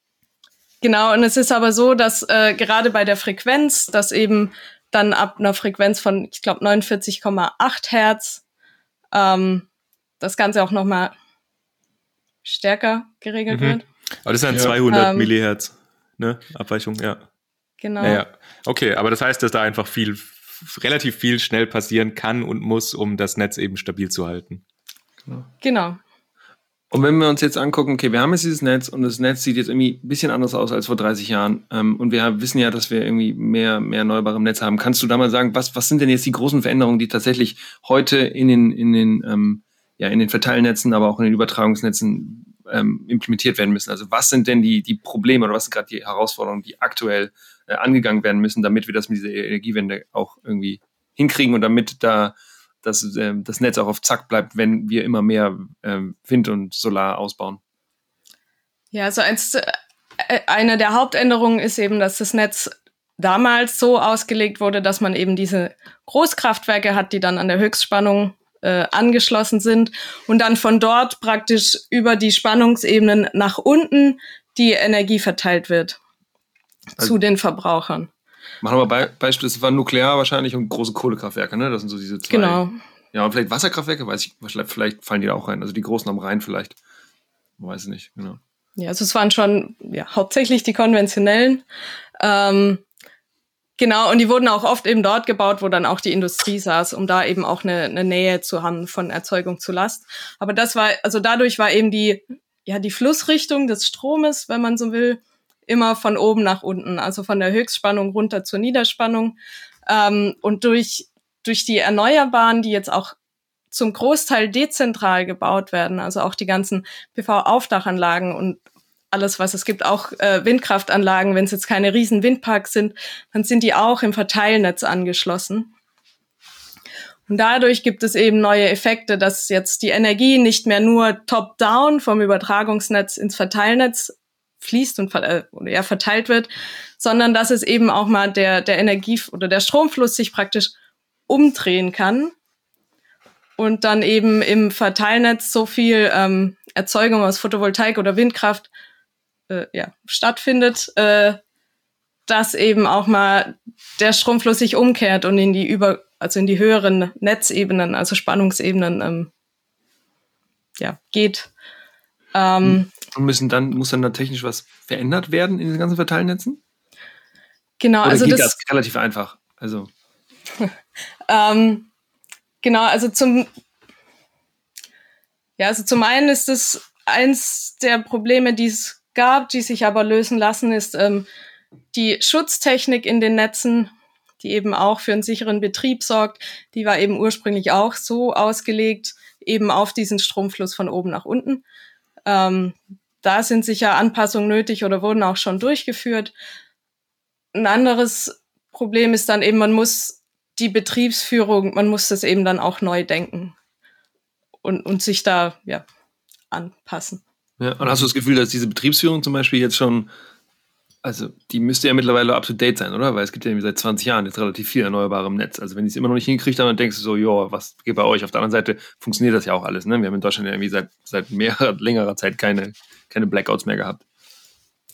genau, und es ist aber so, dass äh, gerade bei der Frequenz, dass eben dann ab einer Frequenz von, ich glaube, 49,8 Hertz ähm, das Ganze auch nochmal stärker geregelt mhm. wird. Aber das sind ja. 200 ähm, Millihertz ne? Abweichung, ja. Genau. Ja, ja. Okay, aber das heißt, dass da einfach viel, relativ viel schnell passieren kann und muss, um das Netz eben stabil zu halten. Genau. genau. Und wenn wir uns jetzt angucken, okay, wir haben jetzt dieses Netz und das Netz sieht jetzt irgendwie ein bisschen anders aus als vor 30 Jahren. Ähm, und wir wissen ja, dass wir irgendwie mehr, mehr Erneuerbare Netz haben. Kannst du da mal sagen, was, was sind denn jetzt die großen Veränderungen, die tatsächlich heute in den, in den, ähm, ja, in den Verteilnetzen, aber auch in den Übertragungsnetzen ähm, implementiert werden müssen. Also was sind denn die, die Probleme oder was sind gerade die Herausforderungen, die aktuell äh, angegangen werden müssen, damit wir das mit dieser Energiewende auch irgendwie hinkriegen und damit da das, äh, das Netz auch auf Zack bleibt, wenn wir immer mehr äh, Wind und Solar ausbauen? Ja, also eins, äh, eine der Hauptänderungen ist eben, dass das Netz damals so ausgelegt wurde, dass man eben diese Großkraftwerke hat, die dann an der Höchstspannung äh, angeschlossen sind und dann von dort praktisch über die Spannungsebenen nach unten die Energie verteilt wird also, zu den Verbrauchern. Machen wir Be Beispiel, das war nuklear wahrscheinlich und große Kohlekraftwerke, ne? Das sind so diese zwei. Genau. Ja, und vielleicht Wasserkraftwerke, weiß ich, vielleicht fallen die da auch rein. Also die großen am Rhein vielleicht. Weiß ich nicht, genau. Ja, also es waren schon ja, hauptsächlich die konventionellen. Ähm, Genau, und die wurden auch oft eben dort gebaut, wo dann auch die Industrie saß, um da eben auch eine, eine Nähe zu haben von Erzeugung zu Last. Aber das war, also dadurch war eben die, ja, die Flussrichtung des Stromes, wenn man so will, immer von oben nach unten, also von der Höchstspannung runter zur Niederspannung. Ähm, und durch, durch die Erneuerbaren, die jetzt auch zum Großteil dezentral gebaut werden, also auch die ganzen PV-Aufdachanlagen und alles, was es gibt, auch äh, Windkraftanlagen, wenn es jetzt keine riesen Windparks sind, dann sind die auch im Verteilnetz angeschlossen. Und dadurch gibt es eben neue Effekte, dass jetzt die Energie nicht mehr nur top-down vom Übertragungsnetz ins Verteilnetz fließt und äh, verteilt wird, sondern dass es eben auch mal der, der Energie oder der Stromfluss sich praktisch umdrehen kann. und dann eben im Verteilnetz so viel ähm, Erzeugung aus Photovoltaik oder Windkraft äh, ja, stattfindet, äh, dass eben auch mal der Stromfluss sich umkehrt und in die über, also in die höheren Netzebenen, also Spannungsebenen, ähm, ja, geht. Ähm, und müssen dann, muss dann da technisch was verändert werden in den ganzen Verteilnetzen? Genau, Oder also geht das, das relativ einfach. Also. ähm, genau, also zum ja, also zum einen ist es eins der Probleme, die es gab, die sich aber lösen lassen, ist ähm, die Schutztechnik in den Netzen, die eben auch für einen sicheren Betrieb sorgt. Die war eben ursprünglich auch so ausgelegt, eben auf diesen Stromfluss von oben nach unten. Ähm, da sind sicher Anpassungen nötig oder wurden auch schon durchgeführt. Ein anderes Problem ist dann eben, man muss die Betriebsführung, man muss das eben dann auch neu denken und, und sich da ja, anpassen. Ja, und hast du das Gefühl, dass diese Betriebsführung zum Beispiel jetzt schon, also die müsste ja mittlerweile up to date sein, oder? Weil es gibt ja seit 20 Jahren jetzt relativ viel Erneuerbare im Netz. Also wenn die es immer noch nicht hinkriegt, dann denkst du so, ja, was geht bei euch? Auf der anderen Seite funktioniert das ja auch alles. Ne? Wir haben in Deutschland ja irgendwie seit, seit mehrerer, längerer Zeit keine, keine Blackouts mehr gehabt.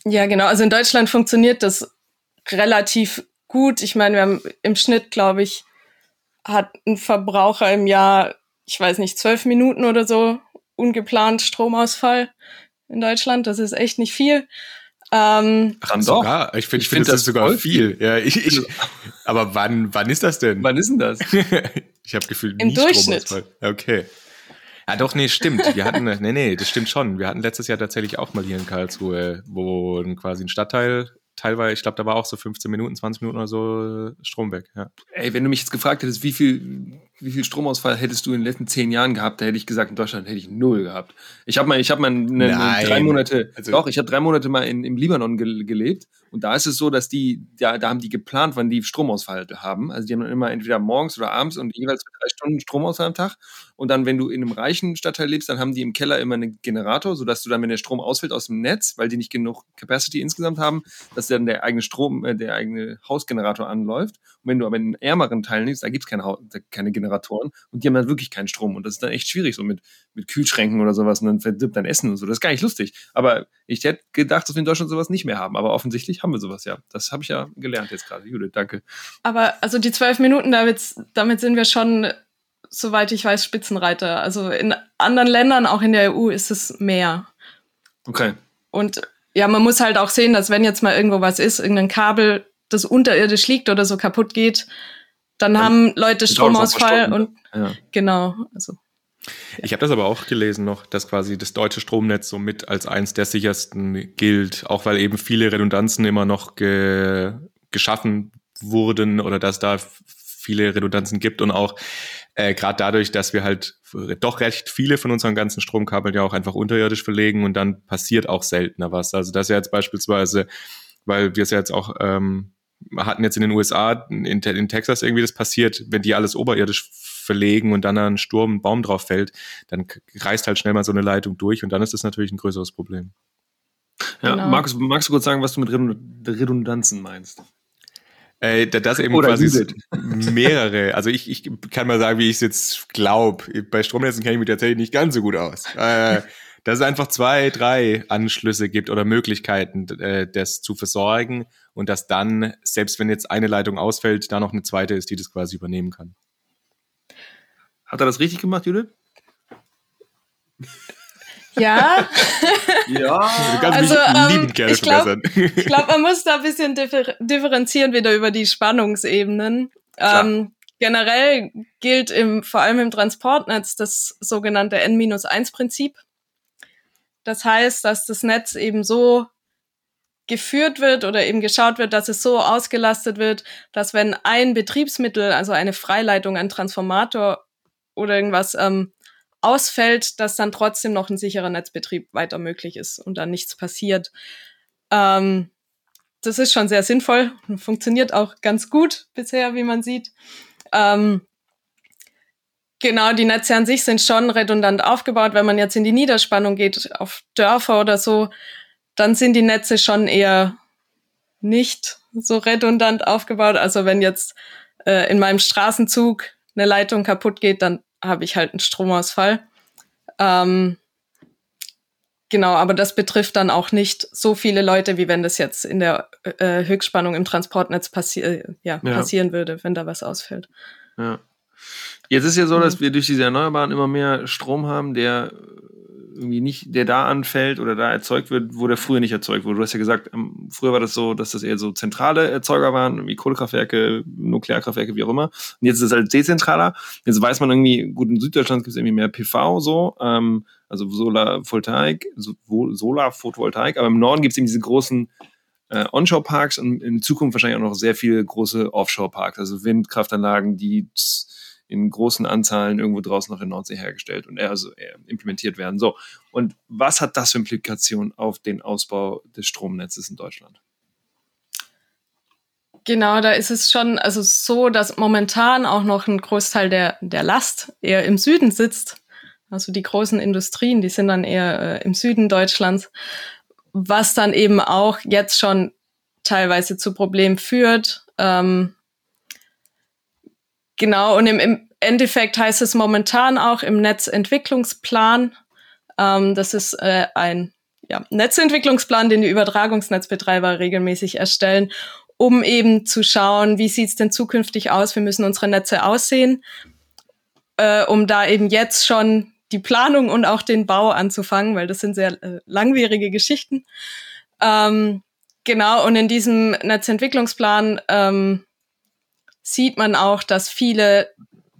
Ja, genau. Also in Deutschland funktioniert das relativ gut. Ich meine, wir haben im Schnitt, glaube ich, hat ein Verbraucher im Jahr, ich weiß nicht, zwölf Minuten oder so ungeplant Stromausfall in Deutschland. Das ist echt nicht viel. Ähm, Ach, sogar. Ich finde, ich finde, find, das, ist sogar viel. viel. Ja, ich, ich, aber wann, wann ist das denn? Wann ist denn das? ich habe Gefühl, Im Durchschnitt. Okay. Ja, doch, nee, stimmt. Wir hatten, nee, nee, das stimmt schon. Wir hatten letztes Jahr tatsächlich auch mal hier in Karlsruhe, wo quasi ein Stadtteil teilweise, ich glaube, da war auch so 15 Minuten, 20 Minuten oder so Strom weg. Ja. Ey, wenn du mich jetzt gefragt hättest, wie viel, wie viel Stromausfall hättest du in den letzten zehn Jahren gehabt, da hätte ich gesagt, in Deutschland hätte ich null gehabt. Ich habe mal, ich habe mal eine, eine drei Monate, also, doch, ich habe drei Monate mal in, im Libanon ge gelebt und da ist es so, dass die, da, da haben die geplant, wann die Stromausfall haben. Also die haben dann immer entweder morgens oder abends und jeweils drei Stunden Stromausfall am Tag. Und dann, wenn du in einem reichen Stadtteil lebst, dann haben die im Keller immer einen Generator, sodass du dann, wenn der Strom ausfällt aus dem Netz, weil die nicht genug Capacity insgesamt haben, dass dann der eigene Strom, äh, der eigene Hausgenerator anläuft. Und wenn du aber in ärmeren Teilen lebst, da gibt es keine, keine Generatoren und die haben dann wirklich keinen Strom. Und das ist dann echt schwierig, so mit, mit Kühlschränken oder sowas und dann verdirbt dein Essen und so. Das ist gar nicht lustig. Aber ich hätte gedacht, dass wir in Deutschland sowas nicht mehr haben. Aber offensichtlich haben wir sowas ja. Das habe ich ja gelernt jetzt gerade. Judith, danke. Aber also die zwölf Minuten, damit, damit sind wir schon, soweit ich weiß, Spitzenreiter. Also in anderen Ländern, auch in der EU, ist es mehr. Okay. Und ja, man muss halt auch sehen, dass wenn jetzt mal irgendwo was ist, irgendein Kabel, das unterirdisch liegt oder so kaputt geht, dann, dann haben Leute Stromausfall und ja. genau, also ich habe das aber auch gelesen noch, dass quasi das deutsche Stromnetz somit als eins der sichersten gilt, auch weil eben viele Redundanzen immer noch ge geschaffen wurden oder dass da viele Redundanzen gibt und auch äh, gerade dadurch, dass wir halt doch recht viele von unseren ganzen Stromkabeln ja auch einfach unterirdisch verlegen und dann passiert auch seltener was. Also das ja jetzt beispielsweise, weil wir es ja jetzt auch ähm, hatten jetzt in den USA, in, in Texas irgendwie das passiert, wenn die alles oberirdisch verlegen und dann ein Sturm, ein Baum drauf fällt, dann reißt halt schnell mal so eine Leitung durch und dann ist das natürlich ein größeres Problem. Ja, genau. Markus, magst du kurz sagen, was du mit Redundanzen meinst? Äh, das eben Oder quasi mehrere. Also ich, ich kann mal sagen, wie ich es jetzt glaube. Bei Stromnetzen kenne ich mich tatsächlich nicht ganz so gut aus. Äh, dass es einfach zwei, drei Anschlüsse gibt oder Möglichkeiten, äh, das zu versorgen und dass dann, selbst wenn jetzt eine Leitung ausfällt, da noch eine zweite ist, die das quasi übernehmen kann. Hat er das richtig gemacht, Judith? Ja. ja. also, ähm, ich glaube, glaub, man muss da ein bisschen differ differenzieren wieder über die Spannungsebenen. Ähm, generell gilt im, vor allem im Transportnetz das sogenannte N-1-Prinzip. Das heißt, dass das Netz eben so geführt wird oder eben geschaut wird, dass es so ausgelastet wird, dass wenn ein Betriebsmittel, also eine Freileitung, ein Transformator oder irgendwas ähm, ausfällt, dass dann trotzdem noch ein sicherer Netzbetrieb weiter möglich ist und dann nichts passiert. Ähm, das ist schon sehr sinnvoll und funktioniert auch ganz gut bisher, wie man sieht. Ähm, genau, die Netze an sich sind schon redundant aufgebaut. Wenn man jetzt in die Niederspannung geht, auf Dörfer oder so, dann sind die Netze schon eher nicht so redundant aufgebaut. Also wenn jetzt äh, in meinem Straßenzug eine Leitung kaputt geht, dann habe ich halt einen Stromausfall. Ähm, genau, aber das betrifft dann auch nicht so viele Leute, wie wenn das jetzt in der äh, Höchstspannung im Transportnetz passi äh, ja, ja. passieren würde, wenn da was ausfällt. Ja. Jetzt ist ja so, dass mhm. wir durch diese Erneuerbaren immer mehr Strom haben, der irgendwie nicht, der da anfällt oder da erzeugt wird, wo der früher nicht erzeugt wurde. Du hast ja gesagt, früher war das so, dass das eher so zentrale Erzeuger waren, wie Kohlekraftwerke, Nuklearkraftwerke, wie auch immer. Und jetzt ist es halt dezentraler. Jetzt weiß man irgendwie, gut, in Süddeutschland gibt es irgendwie mehr PV so, ähm, also Solar-Photovoltaik, Solar-Photovoltaik, aber im Norden gibt es eben diese großen äh, Onshore-Parks und in Zukunft wahrscheinlich auch noch sehr viele große Offshore-Parks, also Windkraftanlagen, die in großen Anzahlen irgendwo draußen noch in Nordsee hergestellt und also implementiert werden. So. Und was hat das für Implikationen auf den Ausbau des Stromnetzes in Deutschland? Genau, da ist es schon also so, dass momentan auch noch ein Großteil der, der Last eher im Süden sitzt. Also die großen Industrien, die sind dann eher äh, im Süden Deutschlands, was dann eben auch jetzt schon teilweise zu Problemen führt. Ähm, Genau, und im, im Endeffekt heißt es momentan auch im Netzentwicklungsplan, ähm, das ist äh, ein ja, Netzentwicklungsplan, den die Übertragungsnetzbetreiber regelmäßig erstellen, um eben zu schauen, wie sieht's denn zukünftig aus, wie müssen unsere Netze aussehen, äh, um da eben jetzt schon die Planung und auch den Bau anzufangen, weil das sind sehr äh, langwierige Geschichten. Ähm, genau, und in diesem Netzentwicklungsplan ähm, sieht man auch, dass viele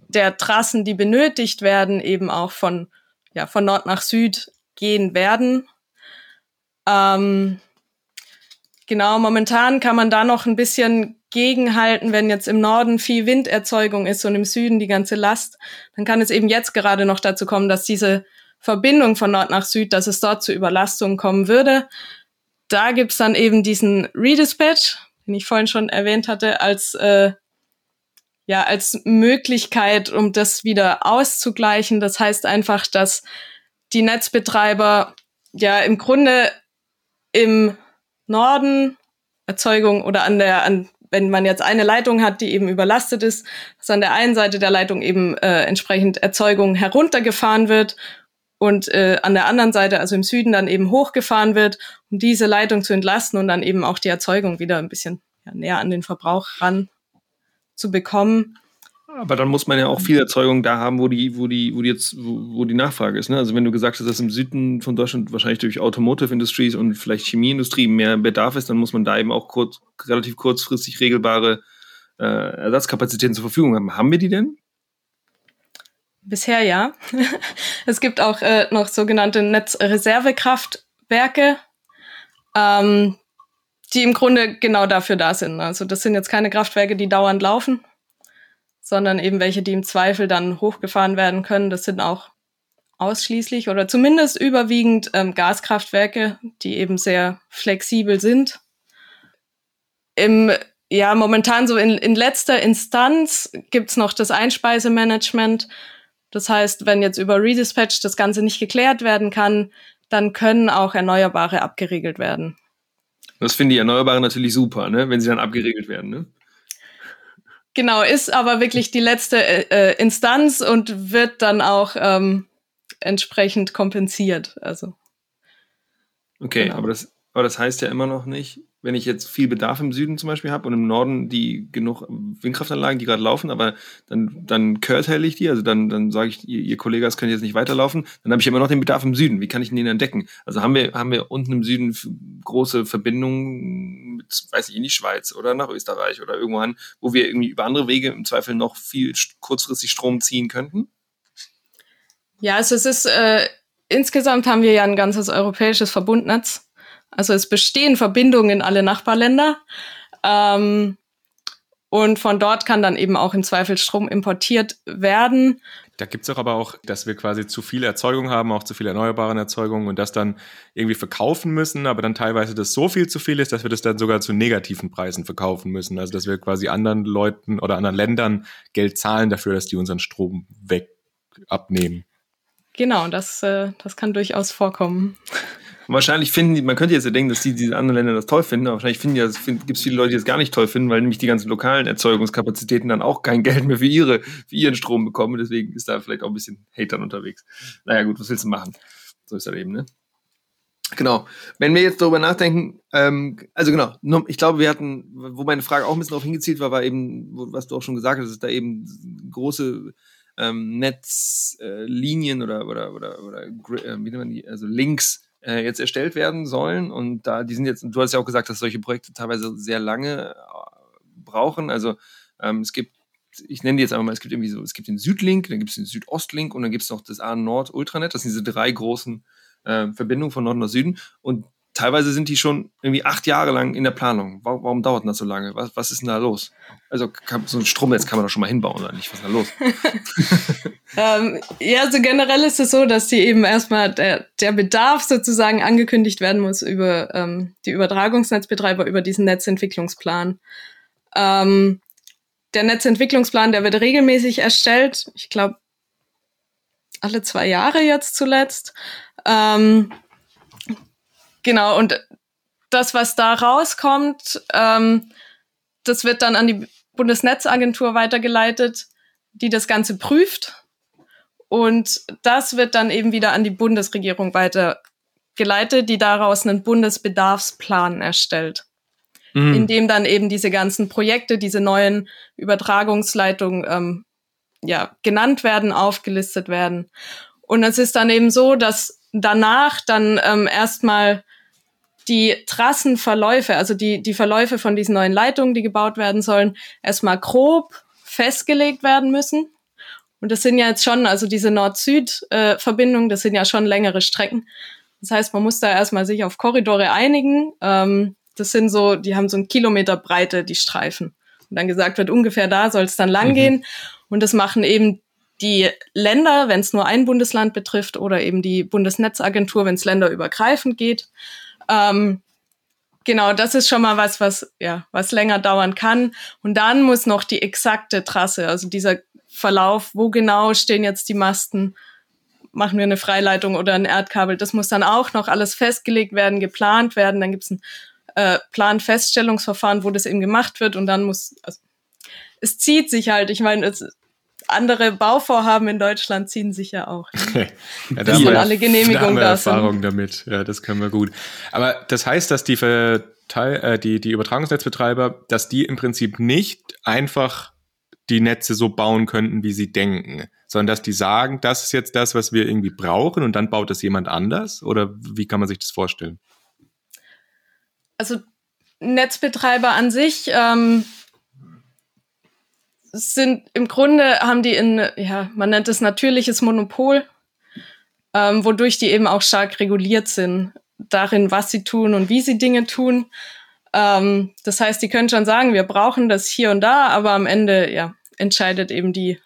der Trassen, die benötigt werden, eben auch von, ja, von Nord nach Süd gehen werden. Ähm, genau, momentan kann man da noch ein bisschen gegenhalten, wenn jetzt im Norden viel Winderzeugung ist und im Süden die ganze Last, dann kann es eben jetzt gerade noch dazu kommen, dass diese Verbindung von Nord nach Süd, dass es dort zu Überlastungen kommen würde. Da gibt's dann eben diesen Redispatch, den ich vorhin schon erwähnt hatte, als äh, ja, als Möglichkeit, um das wieder auszugleichen. Das heißt einfach, dass die Netzbetreiber ja im Grunde im Norden Erzeugung oder an der, an, wenn man jetzt eine Leitung hat, die eben überlastet ist, dass an der einen Seite der Leitung eben äh, entsprechend Erzeugung heruntergefahren wird und äh, an der anderen Seite, also im Süden, dann eben hochgefahren wird, um diese Leitung zu entlasten und dann eben auch die Erzeugung wieder ein bisschen ja, näher an den Verbrauch ran zu bekommen. Aber dann muss man ja auch viel Erzeugung da haben, wo die, wo die, wo die jetzt, wo, wo die Nachfrage ist. Ne? Also wenn du gesagt hast, dass im Süden von Deutschland wahrscheinlich durch Automotive Industries und vielleicht Chemieindustrie mehr Bedarf ist, dann muss man da eben auch kurz, relativ kurzfristig regelbare äh, Ersatzkapazitäten zur Verfügung haben. Haben wir die denn? Bisher ja. es gibt auch äh, noch sogenannte Netzreservekraftwerke. Ähm, die im Grunde genau dafür da sind. Also das sind jetzt keine Kraftwerke, die dauernd laufen, sondern eben welche, die im Zweifel dann hochgefahren werden können. Das sind auch ausschließlich oder zumindest überwiegend ähm, Gaskraftwerke, die eben sehr flexibel sind. Im, ja, momentan so in, in letzter Instanz gibt's noch das Einspeisemanagement. Das heißt, wenn jetzt über Redispatch das Ganze nicht geklärt werden kann, dann können auch Erneuerbare abgeregelt werden. Das finden die Erneuerbaren natürlich super, ne? wenn sie dann abgeregelt werden. Ne? Genau, ist aber wirklich die letzte äh, äh, Instanz und wird dann auch ähm, entsprechend kompensiert. Also. Okay, genau. aber, das, aber das heißt ja immer noch nicht, wenn ich jetzt viel Bedarf im Süden zum Beispiel habe und im Norden die genug Windkraftanlagen, die gerade laufen, aber dann, dann curtail ich die, also dann, dann sage ich, ihr, ihr Kollege, es können jetzt nicht weiterlaufen, dann habe ich immer noch den Bedarf im Süden. Wie kann ich den entdecken? Also haben wir, haben wir unten im Süden große Verbindungen mit, weiß ich, in die Schweiz oder nach Österreich oder irgendwo an, wo wir irgendwie über andere Wege im Zweifel noch viel kurzfristig Strom ziehen könnten? Ja, also es ist, äh, insgesamt haben wir ja ein ganzes europäisches Verbundnetz also es bestehen Verbindungen in alle Nachbarländer. Ähm, und von dort kann dann eben auch im Zweifel Strom importiert werden. Da gibt's doch aber auch, dass wir quasi zu viele Erzeugung haben, auch zu viele erneuerbare Erzeugungen und das dann irgendwie verkaufen müssen, aber dann teilweise das so viel zu viel ist, dass wir das dann sogar zu negativen Preisen verkaufen müssen. Also dass wir quasi anderen Leuten oder anderen Ländern Geld zahlen dafür, dass die unseren Strom weg abnehmen. Genau, das, äh, das kann durchaus vorkommen. Wahrscheinlich finden die, man könnte jetzt ja denken, dass die diese anderen Länder das toll finden, aber wahrscheinlich finden ja, find, gibt es viele Leute, die das gar nicht toll finden, weil nämlich die ganzen lokalen Erzeugungskapazitäten dann auch kein Geld mehr für ihre, für ihren Strom bekommen. Deswegen ist da vielleicht auch ein bisschen Hatern unterwegs. Naja, gut, was willst du machen? So ist das eben, ne? Genau. Wenn wir jetzt darüber nachdenken, ähm, also genau, ich glaube, wir hatten, wo meine Frage auch ein bisschen darauf hingezielt war, war eben, was du auch schon gesagt hast, dass da eben große ähm, Netzlinien äh, oder, oder, oder, oder äh, wie nennt man die, also Links äh, jetzt erstellt werden sollen. Und da, die sind jetzt, du hast ja auch gesagt, dass solche Projekte teilweise sehr lange äh, brauchen. Also ähm, es gibt ich nenne die jetzt einfach mal, es gibt irgendwie so, es gibt den Südlink, dann gibt es den Südostlink und dann gibt es noch das A-Nord-Ultranet. Das sind diese drei großen äh, Verbindungen von Norden nach Süden. Und teilweise sind die schon irgendwie acht Jahre lang in der Planung. Warum, warum dauert das so lange? Was, was ist denn da los? Also kann, so ein Stromnetz kann man doch schon mal hinbauen, oder nicht? Was ist da los? ähm, ja, also generell ist es so, dass die eben erstmal der, der Bedarf sozusagen angekündigt werden muss über ähm, die Übertragungsnetzbetreiber, über diesen Netzentwicklungsplan. Ähm, der Netzentwicklungsplan, der wird regelmäßig erstellt. Ich glaube, alle zwei Jahre jetzt zuletzt. Ähm, Genau, und das, was da rauskommt, ähm, das wird dann an die Bundesnetzagentur weitergeleitet, die das Ganze prüft. Und das wird dann eben wieder an die Bundesregierung weitergeleitet, die daraus einen Bundesbedarfsplan erstellt. Mhm. In dem dann eben diese ganzen Projekte, diese neuen Übertragungsleitungen ähm, ja, genannt werden, aufgelistet werden. Und es ist dann eben so, dass danach dann ähm, erstmal die Trassenverläufe, also die, die Verläufe von diesen neuen Leitungen, die gebaut werden sollen, erstmal grob festgelegt werden müssen. Und das sind ja jetzt schon, also diese Nord-Süd-Verbindungen, das sind ja schon längere Strecken. Das heißt, man muss da erstmal sich auf Korridore einigen. Ähm, das sind so, die haben so einen Kilometer Breite, die Streifen. Und dann gesagt wird, ungefähr da soll es dann langgehen. Mhm. Und das machen eben die Länder, wenn es nur ein Bundesland betrifft, oder eben die Bundesnetzagentur, wenn es länderübergreifend geht. Ähm, genau, das ist schon mal was, was, ja, was länger dauern kann. Und dann muss noch die exakte Trasse, also dieser Verlauf, wo genau stehen jetzt die Masten, machen wir eine Freileitung oder ein Erdkabel, das muss dann auch noch alles festgelegt werden, geplant werden. Dann gibt es ein äh, Planfeststellungsverfahren, wo das eben gemacht wird und dann muss, also, es zieht sich halt, ich meine, es, andere Bauvorhaben in Deutschland ziehen sich ja auch. ja, da haben wir, alle Genehmigungen da haben wir Erfahrung damit. Ja, das können wir gut. Aber das heißt, dass die, Verteil, äh, die, die Übertragungsnetzbetreiber, dass die im Prinzip nicht einfach die Netze so bauen könnten, wie sie denken, sondern dass die sagen, das ist jetzt das, was wir irgendwie brauchen und dann baut das jemand anders? Oder wie kann man sich das vorstellen? Also Netzbetreiber an sich ähm, sind im Grunde haben die in, ja, man nennt es natürliches Monopol, ähm, wodurch die eben auch stark reguliert sind darin, was sie tun und wie sie Dinge tun. Ähm, das heißt, die können schon sagen, wir brauchen das hier und da, aber am Ende ja, entscheidet eben die,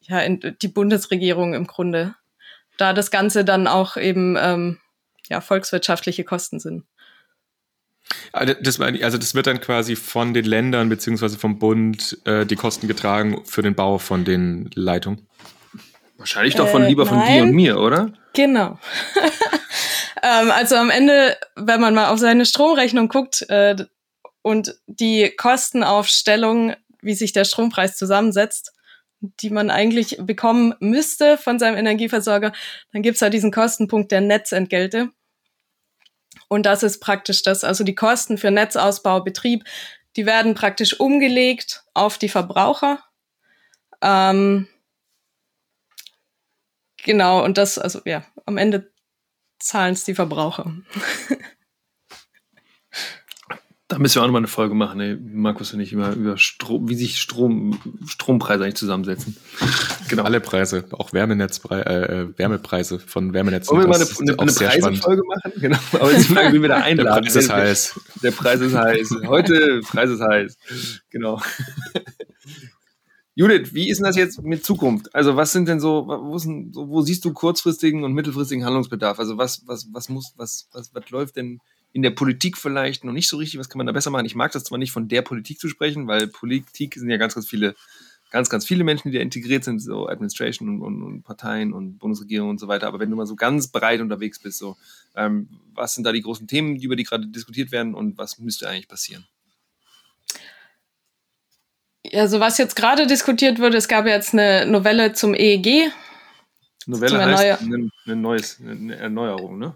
ja, die Bundesregierung im Grunde, da das Ganze dann auch eben ähm, ja, volkswirtschaftliche Kosten sind. Ah, das, also das wird dann quasi von den Ländern beziehungsweise vom Bund äh, die Kosten getragen für den Bau von den Leitungen? Wahrscheinlich doch von äh, lieber von dir und mir, oder? Genau. ähm, also am Ende, wenn man mal auf seine Stromrechnung guckt äh, und die Kostenaufstellung, wie sich der Strompreis zusammensetzt, die man eigentlich bekommen müsste von seinem Energieversorger, dann gibt's da diesen Kostenpunkt der Netzentgelte. Und das ist praktisch das. Also die Kosten für Netzausbau, Betrieb, die werden praktisch umgelegt auf die Verbraucher. Ähm, genau, und das, also ja, am Ende zahlen es die Verbraucher. Da müssen wir auch nochmal eine Folge machen, ey. Markus und ich über, über Strom, wie sich Strom, Strompreise eigentlich zusammensetzen. Genau. Alle Preise, auch Wärmenetzpreise, äh, äh, Wärmepreise von Wärmenetzen. Wollen wir mal eine, eine, eine Preisefolge machen? Genau. Aber jetzt fragen wir da einladen. Der Preis ist heiß. Der Preis ist heiß. Heute, Preis ist heiß. Genau. Judith, wie ist denn das jetzt mit Zukunft? Also was sind denn so, wo, denn, wo siehst du kurzfristigen und mittelfristigen Handlungsbedarf? Also was, was, was muss, was, was, was läuft denn in der Politik vielleicht noch nicht so richtig, was kann man da besser machen? Ich mag das zwar nicht von der Politik zu sprechen, weil Politik sind ja ganz, ganz viele ganz, ganz viele Menschen, die da integriert sind, so Administration und, und, und Parteien und Bundesregierung und so weiter. Aber wenn du mal so ganz breit unterwegs bist, so, ähm, was sind da die großen Themen, über die gerade diskutiert werden und was müsste eigentlich passieren? Also was jetzt gerade diskutiert wurde, es gab jetzt eine Novelle zum EEG. Novelle zum heißt ein, ein neues, eine Erneuerung, ne?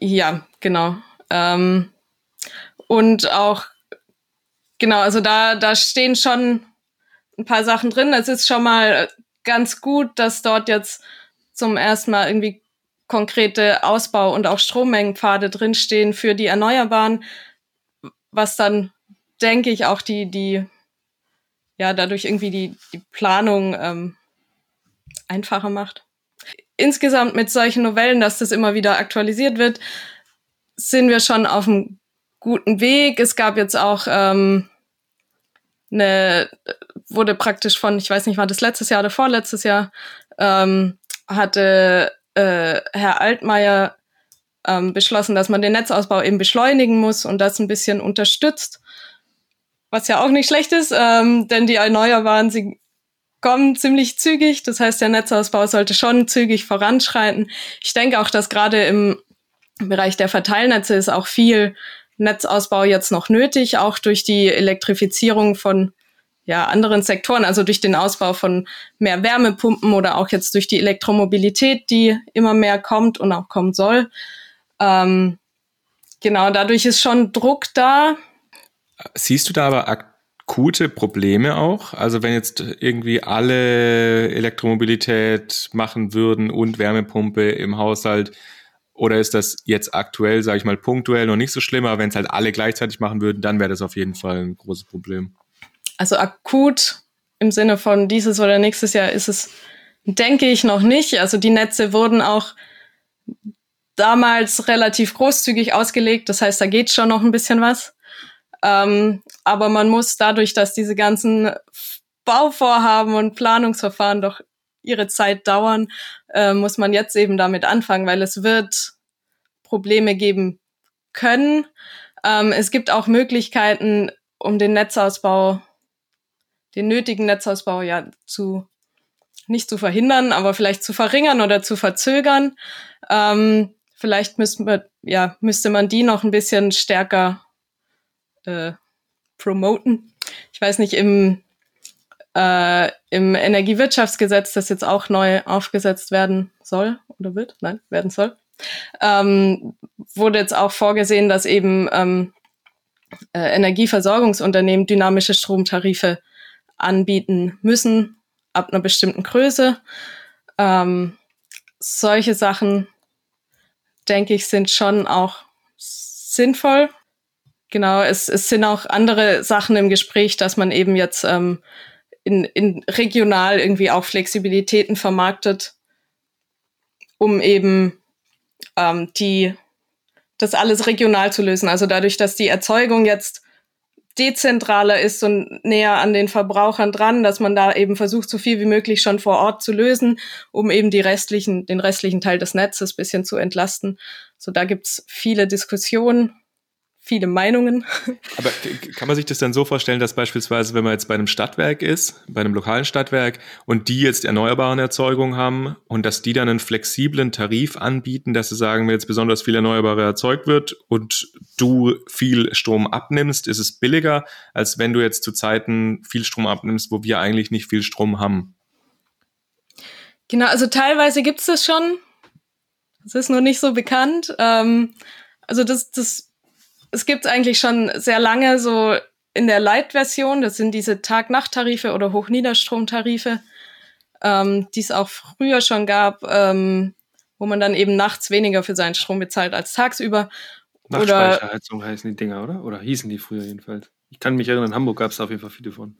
Ja, genau. Ähm, und auch, genau, also da, da stehen schon ein paar Sachen drin. Es ist schon mal ganz gut, dass dort jetzt zum ersten Mal irgendwie konkrete Ausbau- und auch Strommengenpfade drinstehen für die Erneuerbaren, was dann, denke ich, auch die, die, ja, dadurch irgendwie die, die Planung ähm, einfacher macht. Insgesamt mit solchen Novellen, dass das immer wieder aktualisiert wird, sind wir schon auf einem guten Weg. Es gab jetzt auch ähm, eine, wurde praktisch von, ich weiß nicht, war das letztes Jahr oder vorletztes Jahr, ähm, hatte äh, Herr Altmaier ähm, beschlossen, dass man den Netzausbau eben beschleunigen muss und das ein bisschen unterstützt. Was ja auch nicht schlecht ist, ähm, denn die Erneuerbaren, sie kommen ziemlich zügig. Das heißt, der Netzausbau sollte schon zügig voranschreiten. Ich denke auch, dass gerade im Bereich der Verteilnetze ist auch viel Netzausbau jetzt noch nötig, auch durch die Elektrifizierung von ja, anderen Sektoren, also durch den Ausbau von mehr Wärmepumpen oder auch jetzt durch die Elektromobilität, die immer mehr kommt und auch kommen soll. Ähm, genau, dadurch ist schon Druck da. Siehst du da aber akute Probleme auch? Also wenn jetzt irgendwie alle Elektromobilität machen würden und Wärmepumpe im Haushalt, oder ist das jetzt aktuell, sage ich mal, punktuell noch nicht so schlimm, aber wenn es halt alle gleichzeitig machen würden, dann wäre das auf jeden Fall ein großes Problem. Also akut im Sinne von dieses oder nächstes Jahr ist es, denke ich, noch nicht. Also die Netze wurden auch damals relativ großzügig ausgelegt. Das heißt, da geht schon noch ein bisschen was. Ähm, aber man muss dadurch, dass diese ganzen Bauvorhaben und Planungsverfahren doch ihre Zeit dauern, äh, muss man jetzt eben damit anfangen, weil es wird Probleme geben können. Ähm, es gibt auch Möglichkeiten, um den Netzausbau, den nötigen Netzausbau ja zu nicht zu verhindern, aber vielleicht zu verringern oder zu verzögern. Ähm, vielleicht müsste man, ja, müsste man die noch ein bisschen stärker äh, promoten. Ich weiß nicht, im äh, im Energiewirtschaftsgesetz, das jetzt auch neu aufgesetzt werden soll oder wird, nein, werden soll, ähm, wurde jetzt auch vorgesehen, dass eben ähm, äh, Energieversorgungsunternehmen dynamische Stromtarife anbieten müssen ab einer bestimmten Größe. Ähm, solche Sachen, denke ich, sind schon auch sinnvoll. Genau, es, es sind auch andere Sachen im Gespräch, dass man eben jetzt ähm, in, in regional irgendwie auch Flexibilitäten vermarktet, um eben ähm, die das alles regional zu lösen. Also dadurch, dass die Erzeugung jetzt dezentraler ist und näher an den Verbrauchern dran, dass man da eben versucht, so viel wie möglich schon vor Ort zu lösen, um eben die restlichen, den restlichen Teil des Netzes bisschen zu entlasten. So da gibt's viele Diskussionen viele Meinungen. Aber kann man sich das dann so vorstellen, dass beispielsweise, wenn man jetzt bei einem Stadtwerk ist, bei einem lokalen Stadtwerk und die jetzt erneuerbaren Erzeugungen haben und dass die dann einen flexiblen Tarif anbieten, dass sie sagen, wenn jetzt besonders viel Erneuerbare erzeugt wird und du viel Strom abnimmst, ist es billiger, als wenn du jetzt zu Zeiten viel Strom abnimmst, wo wir eigentlich nicht viel Strom haben. Genau, also teilweise gibt es das schon. Das ist nur nicht so bekannt. Ähm, also das, das es gibt eigentlich schon sehr lange so in der Light-Version, das sind diese Tag-Nacht-Tarife oder Hochniederstromtarife, ähm, die es auch früher schon gab, ähm, wo man dann eben nachts weniger für seinen Strom bezahlt als tagsüber. Nachtspeicherheizung heißen die Dinger, oder? Oder hießen die früher jedenfalls. Ich kann mich erinnern, in Hamburg gab es auf jeden Fall viele von.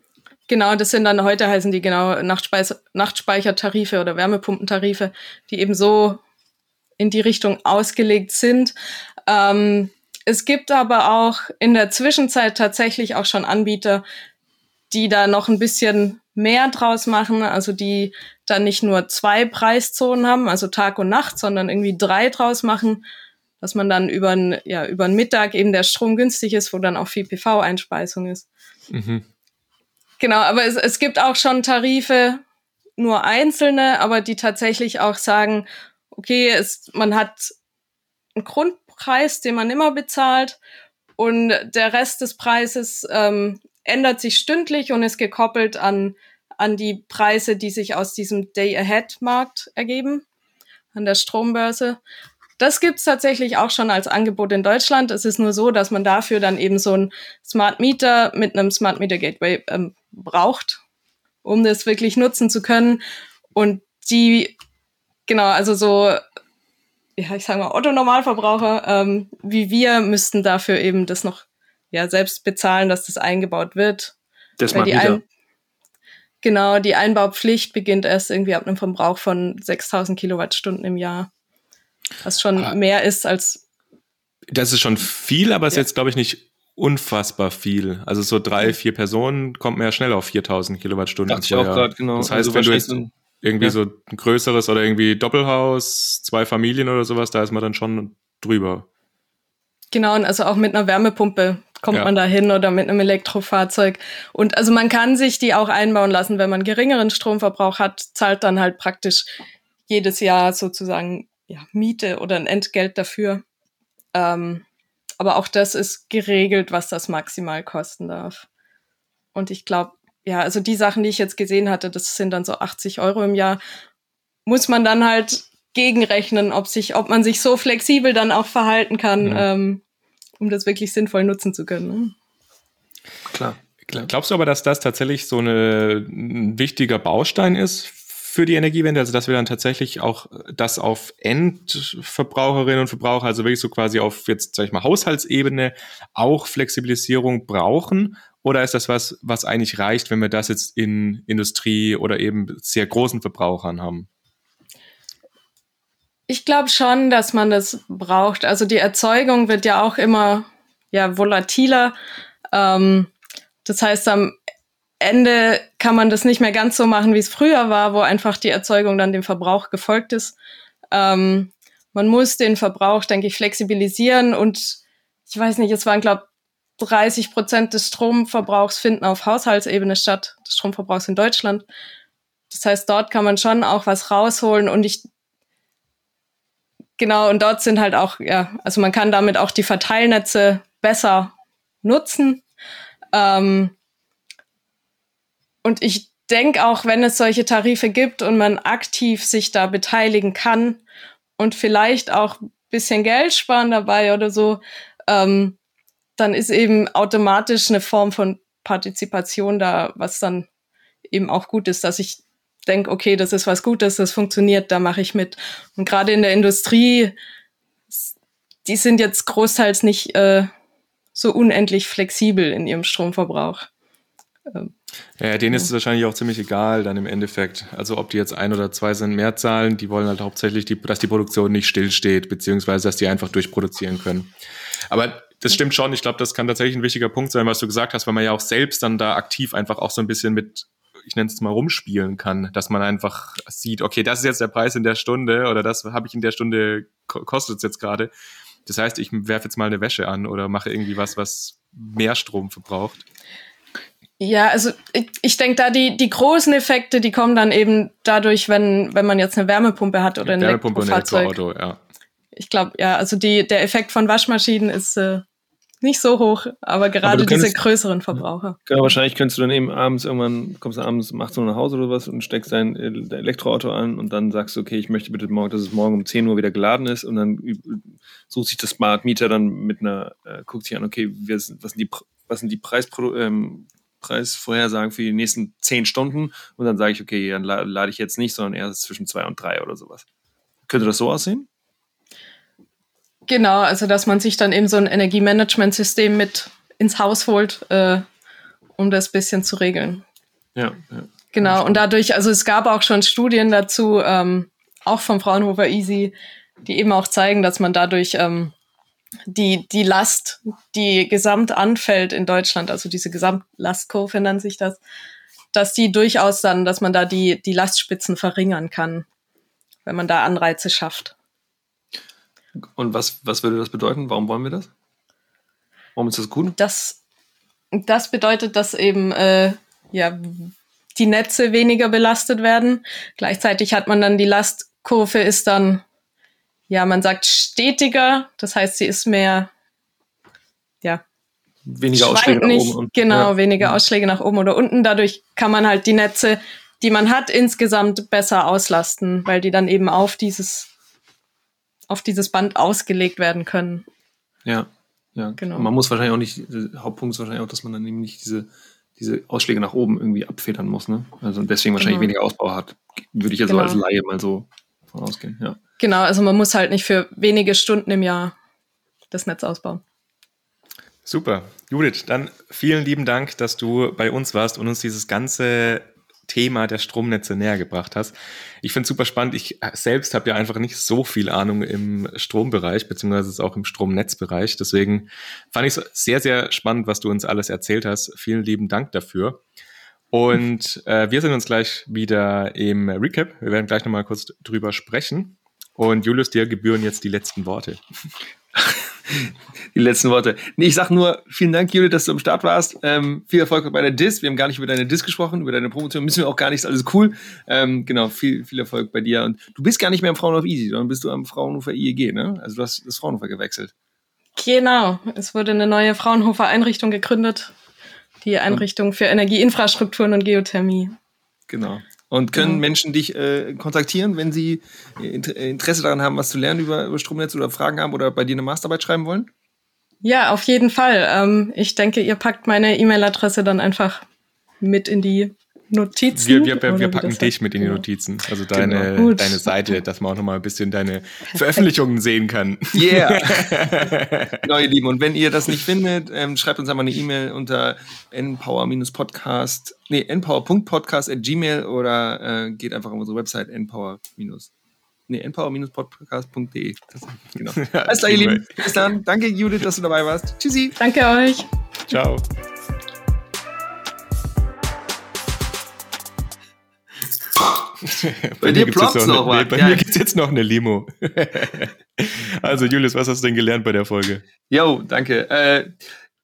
Genau, das sind dann heute heißen die genau Nachtspeichertarife oder Wärmepumpentarife, die eben so in die Richtung ausgelegt sind. Ähm, es gibt aber auch in der Zwischenzeit tatsächlich auch schon Anbieter, die da noch ein bisschen mehr draus machen, also die dann nicht nur zwei Preiszonen haben, also Tag und Nacht, sondern irgendwie drei draus machen, dass man dann über einen ja, über einen Mittag eben der Strom günstig ist, wo dann auch viel PV-Einspeisung ist. Mhm. Genau, aber es, es gibt auch schon Tarife, nur einzelne, aber die tatsächlich auch sagen, okay, es, man hat einen Grundpreis, den man immer bezahlt und der Rest des Preises ähm, ändert sich stündlich und ist gekoppelt an, an die Preise, die sich aus diesem Day-Ahead-Markt ergeben, an der Strombörse. Das gibt's tatsächlich auch schon als Angebot in Deutschland. Es ist nur so, dass man dafür dann eben so ein Smart Meter mit einem Smart Meter Gateway ähm, braucht, um das wirklich nutzen zu können. Und die, genau, also so, ja, ich sage mal, Otto-Normalverbraucher ähm, wie wir müssten dafür eben das noch ja selbst bezahlen, dass das eingebaut wird. Das mal wieder. Ein genau, die Einbaupflicht beginnt erst irgendwie ab einem Verbrauch von 6000 Kilowattstunden im Jahr. Was schon ah. mehr ist als. Das ist schon viel, aber es ja. ist jetzt, glaube ich, nicht unfassbar viel. Also so drei, vier Personen kommt man ja schnell auf 4000 Kilowattstunden. Dachte ich auch gerade, genau. Das heißt, also wenn du jetzt irgendwie ja. so ein größeres oder irgendwie Doppelhaus, zwei Familien oder sowas, da ist man dann schon drüber. Genau, und also auch mit einer Wärmepumpe kommt ja. man da hin oder mit einem Elektrofahrzeug. Und also man kann sich die auch einbauen lassen, wenn man geringeren Stromverbrauch hat, zahlt dann halt praktisch jedes Jahr sozusagen ja, Miete oder ein Entgelt dafür. Ähm, aber auch das ist geregelt, was das maximal kosten darf. Und ich glaube, ja, also die Sachen, die ich jetzt gesehen hatte, das sind dann so 80 Euro im Jahr, muss man dann halt gegenrechnen, ob sich, ob man sich so flexibel dann auch verhalten kann, mhm. ähm, um das wirklich sinnvoll nutzen zu können. Ne? Klar, klar. Glaubst du aber, dass das tatsächlich so eine, ein wichtiger Baustein ist für die Energiewende, also dass wir dann tatsächlich auch das auf Endverbraucherinnen und Verbraucher, also wirklich so quasi auf jetzt, sag ich mal, Haushaltsebene auch Flexibilisierung brauchen? Oder ist das was, was eigentlich reicht, wenn wir das jetzt in Industrie oder eben sehr großen Verbrauchern haben? Ich glaube schon, dass man das braucht. Also die Erzeugung wird ja auch immer ja, volatiler. Ähm, das heißt, am Ende kann man das nicht mehr ganz so machen, wie es früher war, wo einfach die Erzeugung dann dem Verbrauch gefolgt ist. Ähm, man muss den Verbrauch, denke ich, flexibilisieren und ich weiß nicht, es waren, glaube 30 Prozent des Stromverbrauchs finden auf Haushaltsebene statt, des Stromverbrauchs in Deutschland. Das heißt, dort kann man schon auch was rausholen und ich Genau, und dort sind halt auch, ja, also man kann damit auch die Verteilnetze besser nutzen. Ähm, und ich denke auch, wenn es solche Tarife gibt und man aktiv sich da beteiligen kann und vielleicht auch ein bisschen Geld sparen dabei oder so, ähm, dann ist eben automatisch eine Form von Partizipation da, was dann eben auch gut ist, dass ich denke, okay, das ist was Gutes, das funktioniert, da mache ich mit. Und gerade in der Industrie, die sind jetzt großteils nicht äh, so unendlich flexibel in ihrem Stromverbrauch. Ähm, ja, denen ist es wahrscheinlich auch ziemlich egal dann im Endeffekt. Also ob die jetzt ein oder zwei Cent mehr zahlen, die wollen halt hauptsächlich, die, dass die Produktion nicht stillsteht, beziehungsweise dass die einfach durchproduzieren können. Aber das stimmt schon. Ich glaube, das kann tatsächlich ein wichtiger Punkt sein, was du gesagt hast, weil man ja auch selbst dann da aktiv einfach auch so ein bisschen mit ich nenne es mal, rumspielen kann, dass man einfach sieht, okay, das ist jetzt der Preis in der Stunde oder das habe ich in der Stunde, kostet es jetzt gerade. Das heißt, ich werfe jetzt mal eine Wäsche an oder mache irgendwie was, was mehr Strom verbraucht. Ja, also ich, ich denke, da die, die großen Effekte, die kommen dann eben dadurch, wenn, wenn man jetzt eine Wärmepumpe hat oder ein Wärmepumpe Elektrofahrzeug. Und Elektroauto, ja. Ich glaube, ja, also die, der Effekt von Waschmaschinen ist äh, nicht so hoch, aber gerade aber diese größeren Verbraucher. Genau, wahrscheinlich könntest du dann eben abends irgendwann, kommst du abends um 18 Uhr nach Hause oder was und steckst dein Elektroauto an und dann sagst du, okay, ich möchte bitte morgen, dass es morgen um 10 Uhr wieder geladen ist und dann sucht sich das Smart Meter dann mit einer, äh, guckt sich an, okay, was sind die, was sind die Preispro ähm, Preisvorhersagen für die nächsten 10 Stunden und dann sage ich, okay, dann lade ich jetzt nicht, sondern erst zwischen 2 und 3 oder sowas. Könnte das so aussehen? Genau, also dass man sich dann eben so ein Energiemanagementsystem mit ins Haus holt, äh, um das bisschen zu regeln. Ja, ja. Genau, und dadurch, also es gab auch schon Studien dazu, ähm, auch vom Fraunhofer Easy, die eben auch zeigen, dass man dadurch ähm, die, die Last, die gesamt anfällt in Deutschland, also diese Gesamtlastkurve nennt sich das, dass die durchaus dann, dass man da die, die Lastspitzen verringern kann, wenn man da Anreize schafft. Und was, was würde das bedeuten? Warum wollen wir das? Warum ist das gut? Das, das bedeutet, dass eben äh, ja, die Netze weniger belastet werden. Gleichzeitig hat man dann die Lastkurve ist dann, ja, man sagt stetiger. Das heißt, sie ist mehr, ja, weniger Ausschläge nach oben. Und, genau, ja. weniger Ausschläge nach oben oder unten. Dadurch kann man halt die Netze, die man hat, insgesamt besser auslasten, weil die dann eben auf dieses, auf dieses Band ausgelegt werden können. Ja, ja. Genau. Und man muss wahrscheinlich auch nicht, der Hauptpunkt ist wahrscheinlich auch, dass man dann eben nicht diese, diese Ausschläge nach oben irgendwie abfedern muss, ne? Also deswegen wahrscheinlich genau. weniger Ausbau hat. Würde ich ja genau. so als Laie mal so von ausgehen, ja. Genau, also man muss halt nicht für wenige Stunden im Jahr das Netz ausbauen. Super. Judith, dann vielen lieben Dank, dass du bei uns warst und uns dieses ganze Thema der Stromnetze näher gebracht hast. Ich finde es super spannend. Ich selbst habe ja einfach nicht so viel Ahnung im Strombereich, beziehungsweise auch im Stromnetzbereich. Deswegen fand ich es sehr, sehr spannend, was du uns alles erzählt hast. Vielen lieben Dank dafür. Und äh, wir sind uns gleich wieder im Recap. Wir werden gleich nochmal kurz drüber sprechen. Und Julius, dir gebühren jetzt die letzten Worte. die letzten Worte. Nee, ich sag nur, vielen Dank, Judith, dass du am Start warst. Ähm, viel Erfolg bei der Dis. Wir haben gar nicht über deine Dis gesprochen, über deine Promotion. Müssen wir auch gar nicht, alles cool. Ähm, genau, viel, viel Erfolg bei dir. Und du bist gar nicht mehr am Fraunhofer Easy, sondern bist du am Fraunhofer IEG, ne? Also du hast das Fraunhofer gewechselt. Genau. Es wurde eine neue Fraunhofer Einrichtung gegründet. Die Einrichtung für Energieinfrastrukturen und Geothermie. Genau. Und können ja. Menschen dich äh, kontaktieren, wenn sie Interesse daran haben, was zu lernen über, über Stromnetz oder Fragen haben oder bei dir eine Masterarbeit schreiben wollen? Ja, auf jeden Fall. Ähm, ich denke, ihr packt meine E-Mail-Adresse dann einfach mit in die Notizen. Wir, wir, wir, wir packen dich mit in die Notizen. Also deine, genau. deine Seite, dass man auch nochmal ein bisschen deine Perfekt. Veröffentlichungen sehen kann. Yeah. genau, ihr Lieben. Und wenn ihr das nicht findet, ähm, schreibt uns einmal eine E-Mail unter npower-podcast, nee, npower.podcast at gmail oder äh, geht einfach auf unsere Website npower- nee, npower-podcast.de. Genau. Alles klar, ihr Lieben. Bis dann. Danke, Judith, dass du dabei warst. Tschüssi. Danke euch. Ciao. Bei, bei dir ploppt noch, noch was. Bei ja. mir gibt es jetzt noch eine Limo. also, Julius, was hast du denn gelernt bei der Folge? Jo, danke. Äh,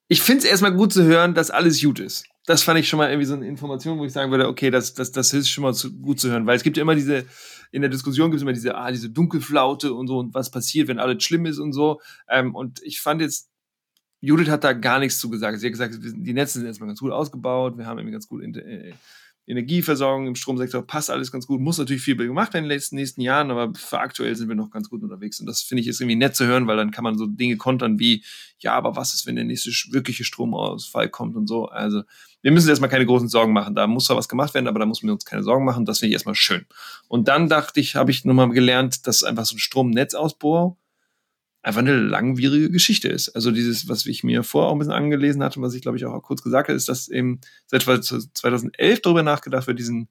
ich finde es erstmal gut zu hören, dass alles gut ist. Das fand ich schon mal irgendwie so eine Information, wo ich sagen würde, okay, das, das, das ist schon mal zu, gut zu hören, weil es gibt ja immer diese, in der Diskussion gibt es immer diese, ah, diese Dunkelflaute und so und was passiert, wenn alles schlimm ist und so. Ähm, und ich fand jetzt, Judith hat da gar nichts zu gesagt. Sie hat gesagt, die Netze sind erstmal ganz gut ausgebaut, wir haben irgendwie ganz gut äh, Energieversorgung im Stromsektor passt alles ganz gut. Muss natürlich viel gemacht werden in den letzten, nächsten Jahren, aber für aktuell sind wir noch ganz gut unterwegs. Und das finde ich ist irgendwie nett zu hören, weil dann kann man so Dinge kontern wie, ja, aber was ist, wenn der nächste wirkliche Stromausfall kommt und so. Also wir müssen erstmal keine großen Sorgen machen. Da muss zwar was gemacht werden, aber da müssen wir uns keine Sorgen machen. Das finde ich erstmal schön. Und dann dachte ich, habe ich nochmal gelernt, dass einfach so ein Stromnetzausbau einfach eine langwierige Geschichte ist. Also dieses, was ich mir vorher auch ein bisschen angelesen hatte, was ich glaube ich auch kurz gesagt habe, ist, dass eben seit 2011 darüber nachgedacht wird, diesen,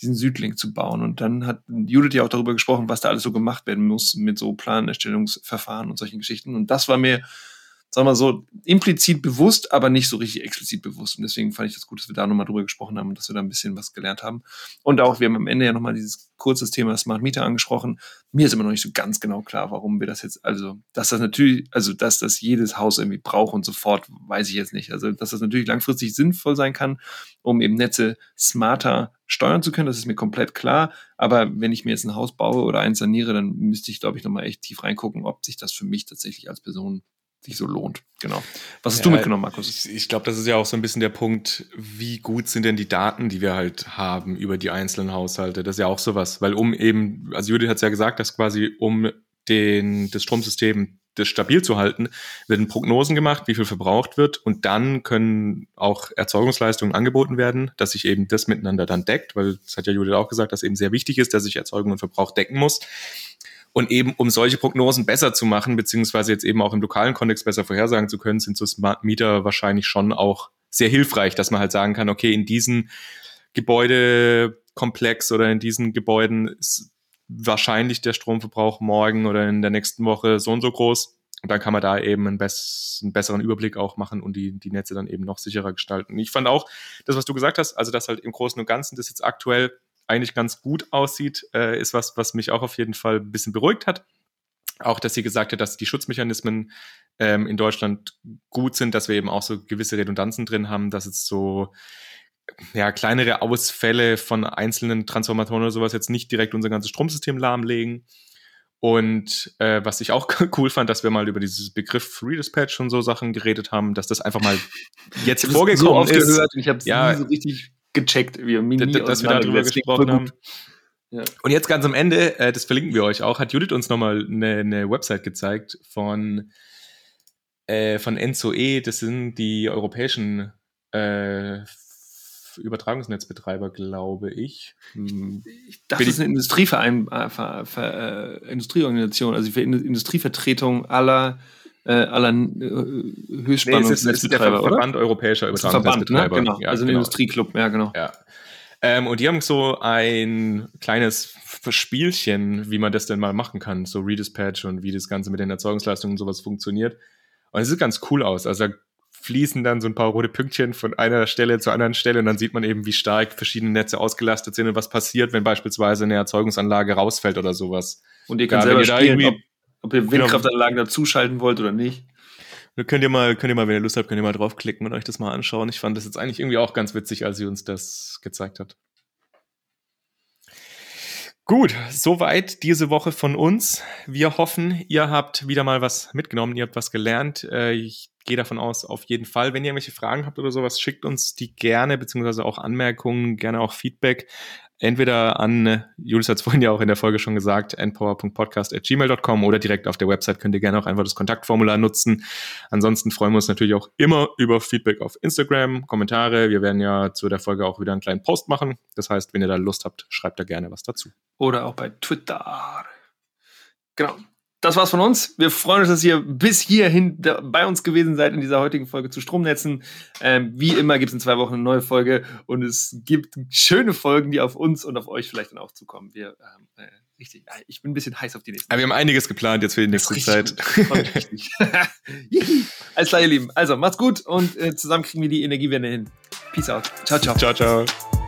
diesen Südlink zu bauen. Und dann hat Judith ja auch darüber gesprochen, was da alles so gemacht werden muss mit so Planerstellungsverfahren und solchen Geschichten. Und das war mir sagen wir so, implizit bewusst, aber nicht so richtig explizit bewusst. Und deswegen fand ich das gut, dass wir da nochmal drüber gesprochen haben und dass wir da ein bisschen was gelernt haben. Und auch, wir haben am Ende ja nochmal dieses kurzes Thema Smart Meter angesprochen. Mir ist immer noch nicht so ganz genau klar, warum wir das jetzt, also, dass das natürlich, also, dass das jedes Haus irgendwie braucht und sofort, weiß ich jetzt nicht. Also, dass das natürlich langfristig sinnvoll sein kann, um eben Netze smarter steuern zu können, das ist mir komplett klar. Aber wenn ich mir jetzt ein Haus baue oder eins saniere, dann müsste ich, glaube ich, nochmal echt tief reingucken, ob sich das für mich tatsächlich als Person sich so lohnt. Genau. Was hast ja, du mitgenommen, Markus? Ich, ich glaube, das ist ja auch so ein bisschen der Punkt, wie gut sind denn die Daten, die wir halt haben über die einzelnen Haushalte. Das ist ja auch sowas, weil um eben, also Judith hat es ja gesagt, dass quasi um den, das Stromsystem das stabil zu halten, werden Prognosen gemacht, wie viel verbraucht wird und dann können auch Erzeugungsleistungen angeboten werden, dass sich eben das miteinander dann deckt, weil das hat ja Judith auch gesagt, dass eben sehr wichtig ist, dass sich Erzeugung und Verbrauch decken muss. Und eben, um solche Prognosen besser zu machen, beziehungsweise jetzt eben auch im lokalen Kontext besser vorhersagen zu können, sind so Smart Meter wahrscheinlich schon auch sehr hilfreich, dass man halt sagen kann, okay, in diesen Gebäudekomplex oder in diesen Gebäuden ist wahrscheinlich der Stromverbrauch morgen oder in der nächsten Woche so und so groß. Und dann kann man da eben einen, bess einen besseren Überblick auch machen und die, die Netze dann eben noch sicherer gestalten. Ich fand auch das, was du gesagt hast, also dass halt im Großen und Ganzen das jetzt aktuell eigentlich ganz gut aussieht, äh, ist was, was mich auch auf jeden Fall ein bisschen beruhigt hat. Auch, dass sie gesagt hat, dass die Schutzmechanismen ähm, in Deutschland gut sind, dass wir eben auch so gewisse Redundanzen drin haben, dass jetzt so ja, kleinere Ausfälle von einzelnen Transformatoren oder sowas jetzt nicht direkt unser ganzes Stromsystem lahmlegen. Und äh, was ich auch cool fand, dass wir mal über dieses Begriff Free Dispatch und so Sachen geredet haben, dass das einfach mal jetzt vorgekommen so ist. Gehört, ich habe es ja, nie so richtig gecheckt, wie wir Mini dass wir darüber gesprochen haben. Ja. Und jetzt ganz am Ende, äh, das verlinken wir euch auch, hat Judith uns nochmal eine, eine Website gezeigt von, äh, von ENZOE, das sind die europäischen äh, Übertragungsnetzbetreiber, glaube ich. Hm. Das ist eine Industrieverein, äh, Ver, Ver, äh, Industrieorganisation, also für Industrievertretung aller äh, aller äh, Höchstspannungsnetzbetreiber, nee, Verband europäischer Übertragungsnetzbetreiber. Ne? Genau, ja, also ein genau. Industrieclub, ja genau. Ja. Ähm, und die haben so ein kleines Spielchen, wie man das denn mal machen kann, so Redispatch und wie das Ganze mit den Erzeugungsleistungen und sowas funktioniert. Und es sieht ganz cool aus. Also da fließen dann so ein paar rote Pünktchen von einer Stelle zur anderen Stelle und dann sieht man eben, wie stark verschiedene Netze ausgelastet sind und was passiert, wenn beispielsweise eine Erzeugungsanlage rausfällt oder sowas. Und ihr könnt ja, selber spielen, ob, ob, ihr genau. Windkraftanlagen genau, dazuschalten wollt oder nicht. Da könnt ihr mal, könnt ihr mal, wenn ihr Lust habt, könnt ihr mal draufklicken und euch das mal anschauen. Ich fand das jetzt eigentlich irgendwie auch ganz witzig, als sie uns das gezeigt hat. Gut, soweit diese Woche von uns. Wir hoffen, ihr habt wieder mal was mitgenommen, ihr habt was gelernt. Äh, ich gehe davon aus, auf jeden Fall. Wenn ihr irgendwelche Fragen habt oder sowas, schickt uns die gerne, beziehungsweise auch Anmerkungen, gerne auch Feedback. Entweder an, Julius hat es vorhin ja auch in der Folge schon gesagt, npower.podcast.gmail.com oder direkt auf der Website könnt ihr gerne auch einfach das Kontaktformular nutzen. Ansonsten freuen wir uns natürlich auch immer über Feedback auf Instagram, Kommentare. Wir werden ja zu der Folge auch wieder einen kleinen Post machen. Das heißt, wenn ihr da Lust habt, schreibt da gerne was dazu. Oder auch bei Twitter. Genau das war's von uns. Wir freuen uns, dass ihr bis hierhin bei uns gewesen seid in dieser heutigen Folge zu Stromnetzen. Ähm, wie immer gibt es in zwei Wochen eine neue Folge und es gibt schöne Folgen, die auf uns und auf euch vielleicht dann auch zukommen. Wir, ähm, äh, richtig, äh, ich bin ein bisschen heiß auf die nächste. Aber wir haben einiges geplant jetzt für die nächste Zeit. Alles klar, ihr Lieben. Also macht's gut und äh, zusammen kriegen wir die Energiewende hin. Peace out. Ciao, ciao. Ciao, ciao.